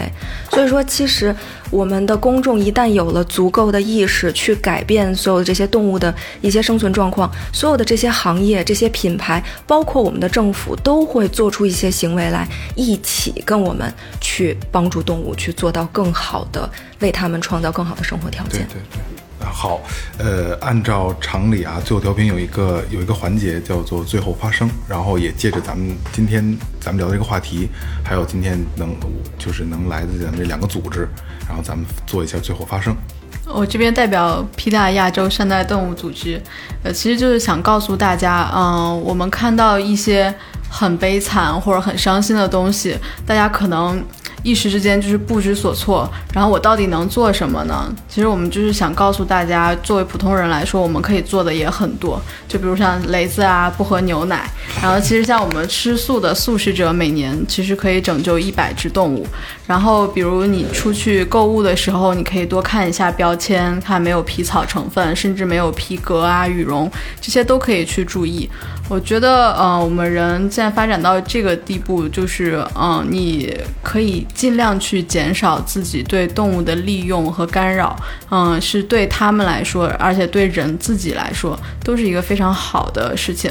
所以说，其实我们的公众一旦有了足够的意识去改变所有的这些动物的一些生存状况，所有的这些行业、这些品牌，包括我们的政府，都会做出一些行为来，一起跟我们去帮助动物去做到更好的，为他们创造更好的生活条件。对对对。好，呃，按照常理啊，最后调频有一个有一个环节叫做最后发声，然后也借着咱们今天咱们聊的这个话题，还有今天能就是能来的咱们这两个组织，然后咱们做一下最后发声。我这边代表 PETA 亚洲善待动物组织，呃，其实就是想告诉大家，嗯、我们看到一些很悲惨或者很伤心的东西，大家可能一时之间就是不知所措。然后我到底能做什么呢？其实我们就是想告诉大家，作为普通人来说，我们可以做的也很多。就比如像雷子啊，不喝牛奶。然后其实像我们吃素的素食者，每年其实可以拯救一百只动物。然后比如你出去购物的时候，你可以多看一下标签，看没有皮草成分，甚至没有皮革啊、羽绒，这些都可以去注意。我觉得，呃，我们人现在发展到这个地步，就是，嗯、你可以尽量去减少自己对动物的利用和干扰，嗯、是对他们来说，而且对人自己来说，都是一个非常好的事情。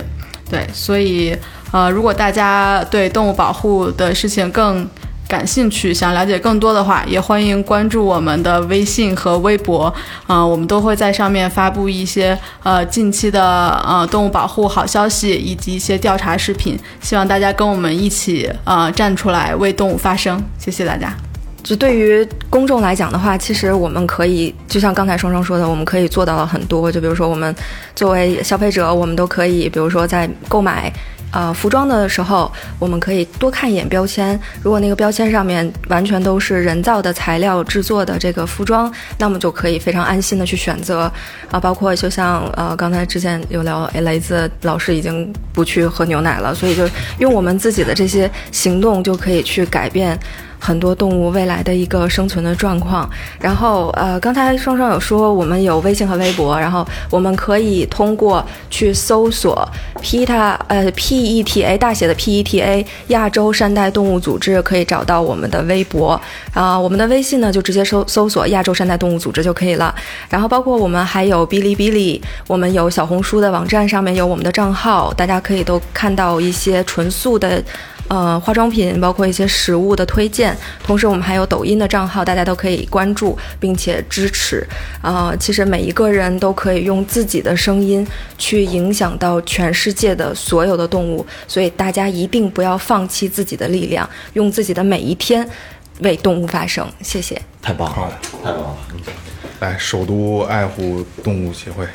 对，所以，呃，如果大家对动物保护的事情更感兴趣，想了解更多的话，也欢迎关注我们的微信和微博，呃，我们都会在上面发布一些呃近期的呃动物保护好消息以及一些调查视频，希望大家跟我们一起呃站出来为动物发声，谢谢大家。就对于公众来讲的话，其实我们可以，就像刚才双双说的，我们可以做到了很多。就比如说，我们作为消费者，我们都可以，比如说在购买。呃，服装的时候，我们可以多看一眼标签。如果那个标签上面完全都是人造的材料制作的这个服装，那么就可以非常安心的去选择。啊，包括就像呃，刚才之前有聊，哎，雷子老师已经不去喝牛奶了，所以就用我们自己的这些行动就可以去改变。很多动物未来的一个生存的状况。然后，呃，刚才双双有说我们有微信和微博，然后我们可以通过去搜索 PETA 呃 PETA 大写的 PETA 亚洲善待动物组织，可以找到我们的微博。啊、我们的微信呢就直接搜搜索亚洲善待动物组织就可以了。然后包括我们还有哔哩哔哩，我们有小红书的网站上面有我们的账号，大家可以都看到一些纯素的。呃，化妆品包括一些食物的推荐，同时我们还有抖音的账号，大家都可以关注并且支持。啊、其实每一个人都可以用自己的声音去影响到全世界的所有的动物，所以大家一定不要放弃自己的力量，用自己的每一天为动物发声。谢谢。太棒了，太棒了。来，首都爱护动物协会，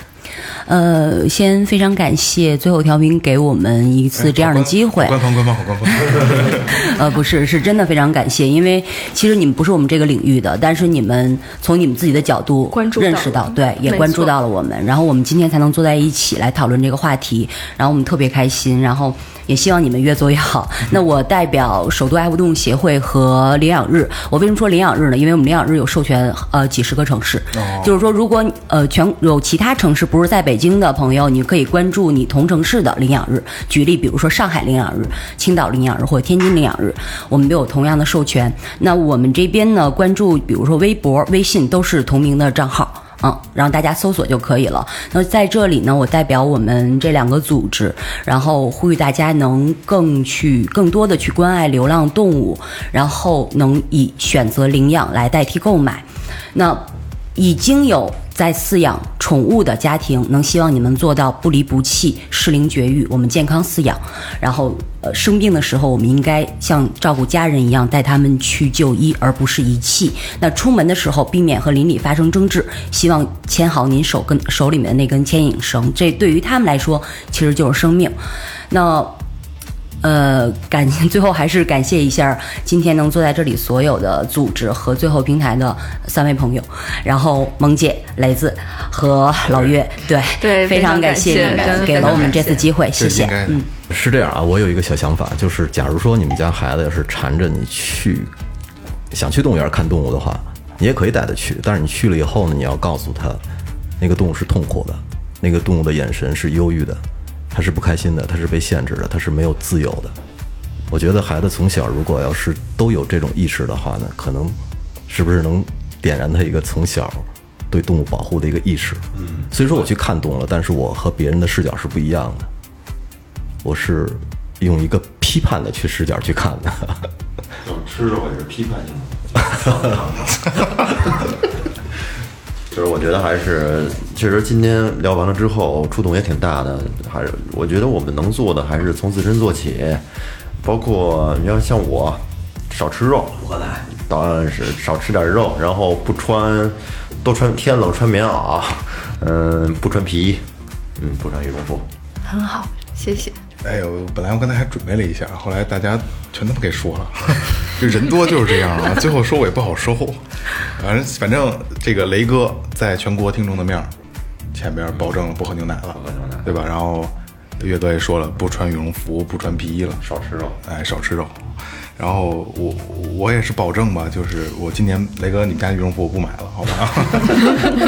呃，先非常感谢最后调频给我们一次这样的机会。官方官方好官方，*laughs* *laughs* 呃，不是，是真的非常感谢，因为其实你们不是我们这个领域的，但是你们从你们自己的角度关注认识到，对，也关注到了我们，然后我们今天才能坐在一起来讨论这个话题，然后我们特别开心，然后也希望你们越做越好。*laughs* 那我代表首都爱护动物协会和领养日，我为什么说领养日呢？因为我们领养日有授权呃几十个城市，就是说如果呃全有其他城市不是不是在北京的朋友，你可以关注你同城市的领养日。举例，比如说上海领养日、青岛领养日或天津领养日，我们都有同样的授权。那我们这边呢，关注比如说微博、微信都是同名的账号。嗯，让大家搜索就可以了。那在这里呢，我代表我们这两个组织，然后呼吁大家能更去更多的去关爱流浪动物，然后能以选择领养来代替购买。那已经有在饲养宠物的家庭，能希望你们做到不离不弃、适龄绝育，我们健康饲养。然后，呃，生病的时候，我们应该像照顾家人一样带他们去就医，而不是遗弃。那出门的时候，避免和邻里发生争执，希望牵好您手跟手里面的那根牵引绳，这对于他们来说其实就是生命。那。呃，感最后还是感谢一下今天能坐在这里所有的组织和最后平台的三位朋友，然后萌姐、雷子和老岳，*laughs* 对对非常感谢你们给了我们这次机会，谢谢。嗯。是这样啊，我有一个小想法，就是假如说你们家孩子要是缠着你去，想去动物园看动物的话，你也可以带他去，但是你去了以后呢，你要告诉他，那个动物是痛苦的，那个动物的眼神是忧郁的，它是不开心的，他是被限制的，他是没有自由的。我觉得孩子从小如果要是都有这种意识的话呢，可能是不是能点燃他一个从小对动物保护的一个意识？嗯，所以说我去看动物了，但是我和别人的视角是不一样的。我是用一个批判的去视角去看的。*laughs* 吃肉也是批判性的。*laughs* 就是我觉得还是，确实今天聊完了之后，触动也挺大的。还是我觉得我们能做的还是从自身做起，包括你要像我，少吃肉，不喝奶，当然是少吃点肉，然后不穿，多穿天冷穿棉袄，嗯，不穿皮衣，嗯，不穿羽绒服。很好，谢谢。哎呦，本来我刚才还准备了一下，后来大家全他妈给说了，*laughs* 这人多就是这样啊，*laughs* 最后说我也不好收。反正反正这个雷哥在全国听众的面儿前边保证不喝牛奶了，对吧？然后岳哥也说了，不穿羽绒服，不穿皮衣了，少吃肉，哎，少吃肉。然后我我也是保证吧，就是我今年雷哥，你们家羽绒服我不买了，好吧？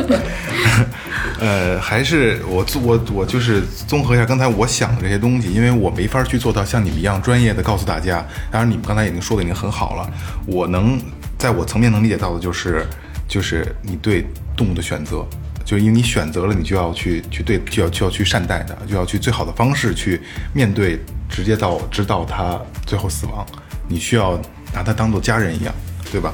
*laughs* 呃，还是我我我就是综合一下刚才我想的这些东西，因为我没法去做到像你们一样专业的告诉大家。当然，你们刚才已经说的已经很好了，我能在我层面能理解到的就是，就是你对动物的选择，就是因为你选择了，你就要去去对，就要就要去善待它，就要去最好的方式去面对，直接到直到它最后死亡，你需要拿它当做家人一样，对吧？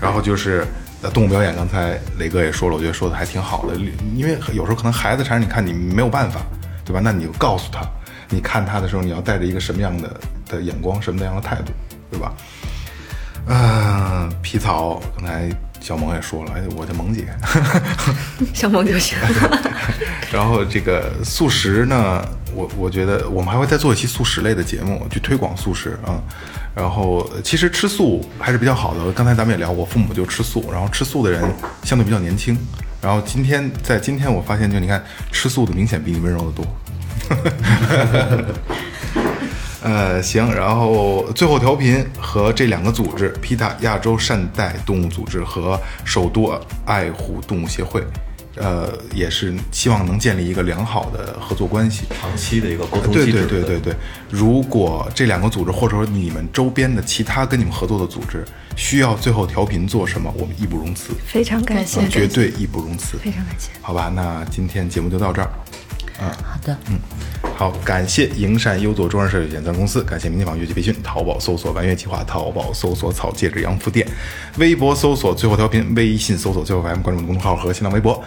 然后就是呃动物表演，刚才雷哥也说了，我觉得说的还挺好的，因为有时候可能孩子缠着你看，你没有办法，对吧？那你就告诉他，你看他的时候，你要带着一个什么样的的眼光，什么样的态度，对吧？啊，皮草，刚才小萌也说了，哎，我叫萌姐。*laughs* 小萌就行。*laughs* 然后这个素食呢，我我觉得我们还会再做一期素食类的节目，去推广素食啊。然后其实吃素还是比较好的，刚才咱们也聊，我父母就吃素，然后吃素的人相对比较年轻。然后今天在今天我发现，就你看吃素的明显比你温柔的多。*laughs* 呃，行，然后最后调频和这两个组织，皮塔亚洲善待动物组织和首都爱护动物协会，呃，也是希望能建立一个良好的合作关系。长期的一个沟通对机制。对对对对，如果这两个组织或者说你们周边的其他跟你们合作的组织需要最后调频做什么，我们义不容辞，非常感谢，绝对义不容辞。非常感谢。好吧，那今天节目就到这儿。好的，嗯好，感谢营善优作装饰设计有限公司，感谢明天坊乐器培训，淘宝搜索“玩乐计划”，淘宝搜索“草戒指洋服店”，微博搜索“最后调频”，微信搜索“最后 FM”，关注公众号和新浪微博，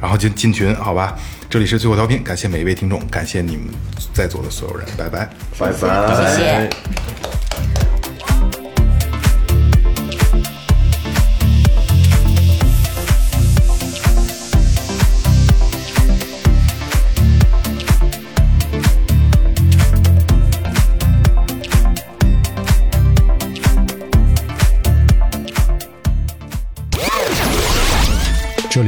然后进进群，好吧？这里是最后调频，感谢每一位听众，感谢你们在座的所有人，拜拜。拜拜。谢谢。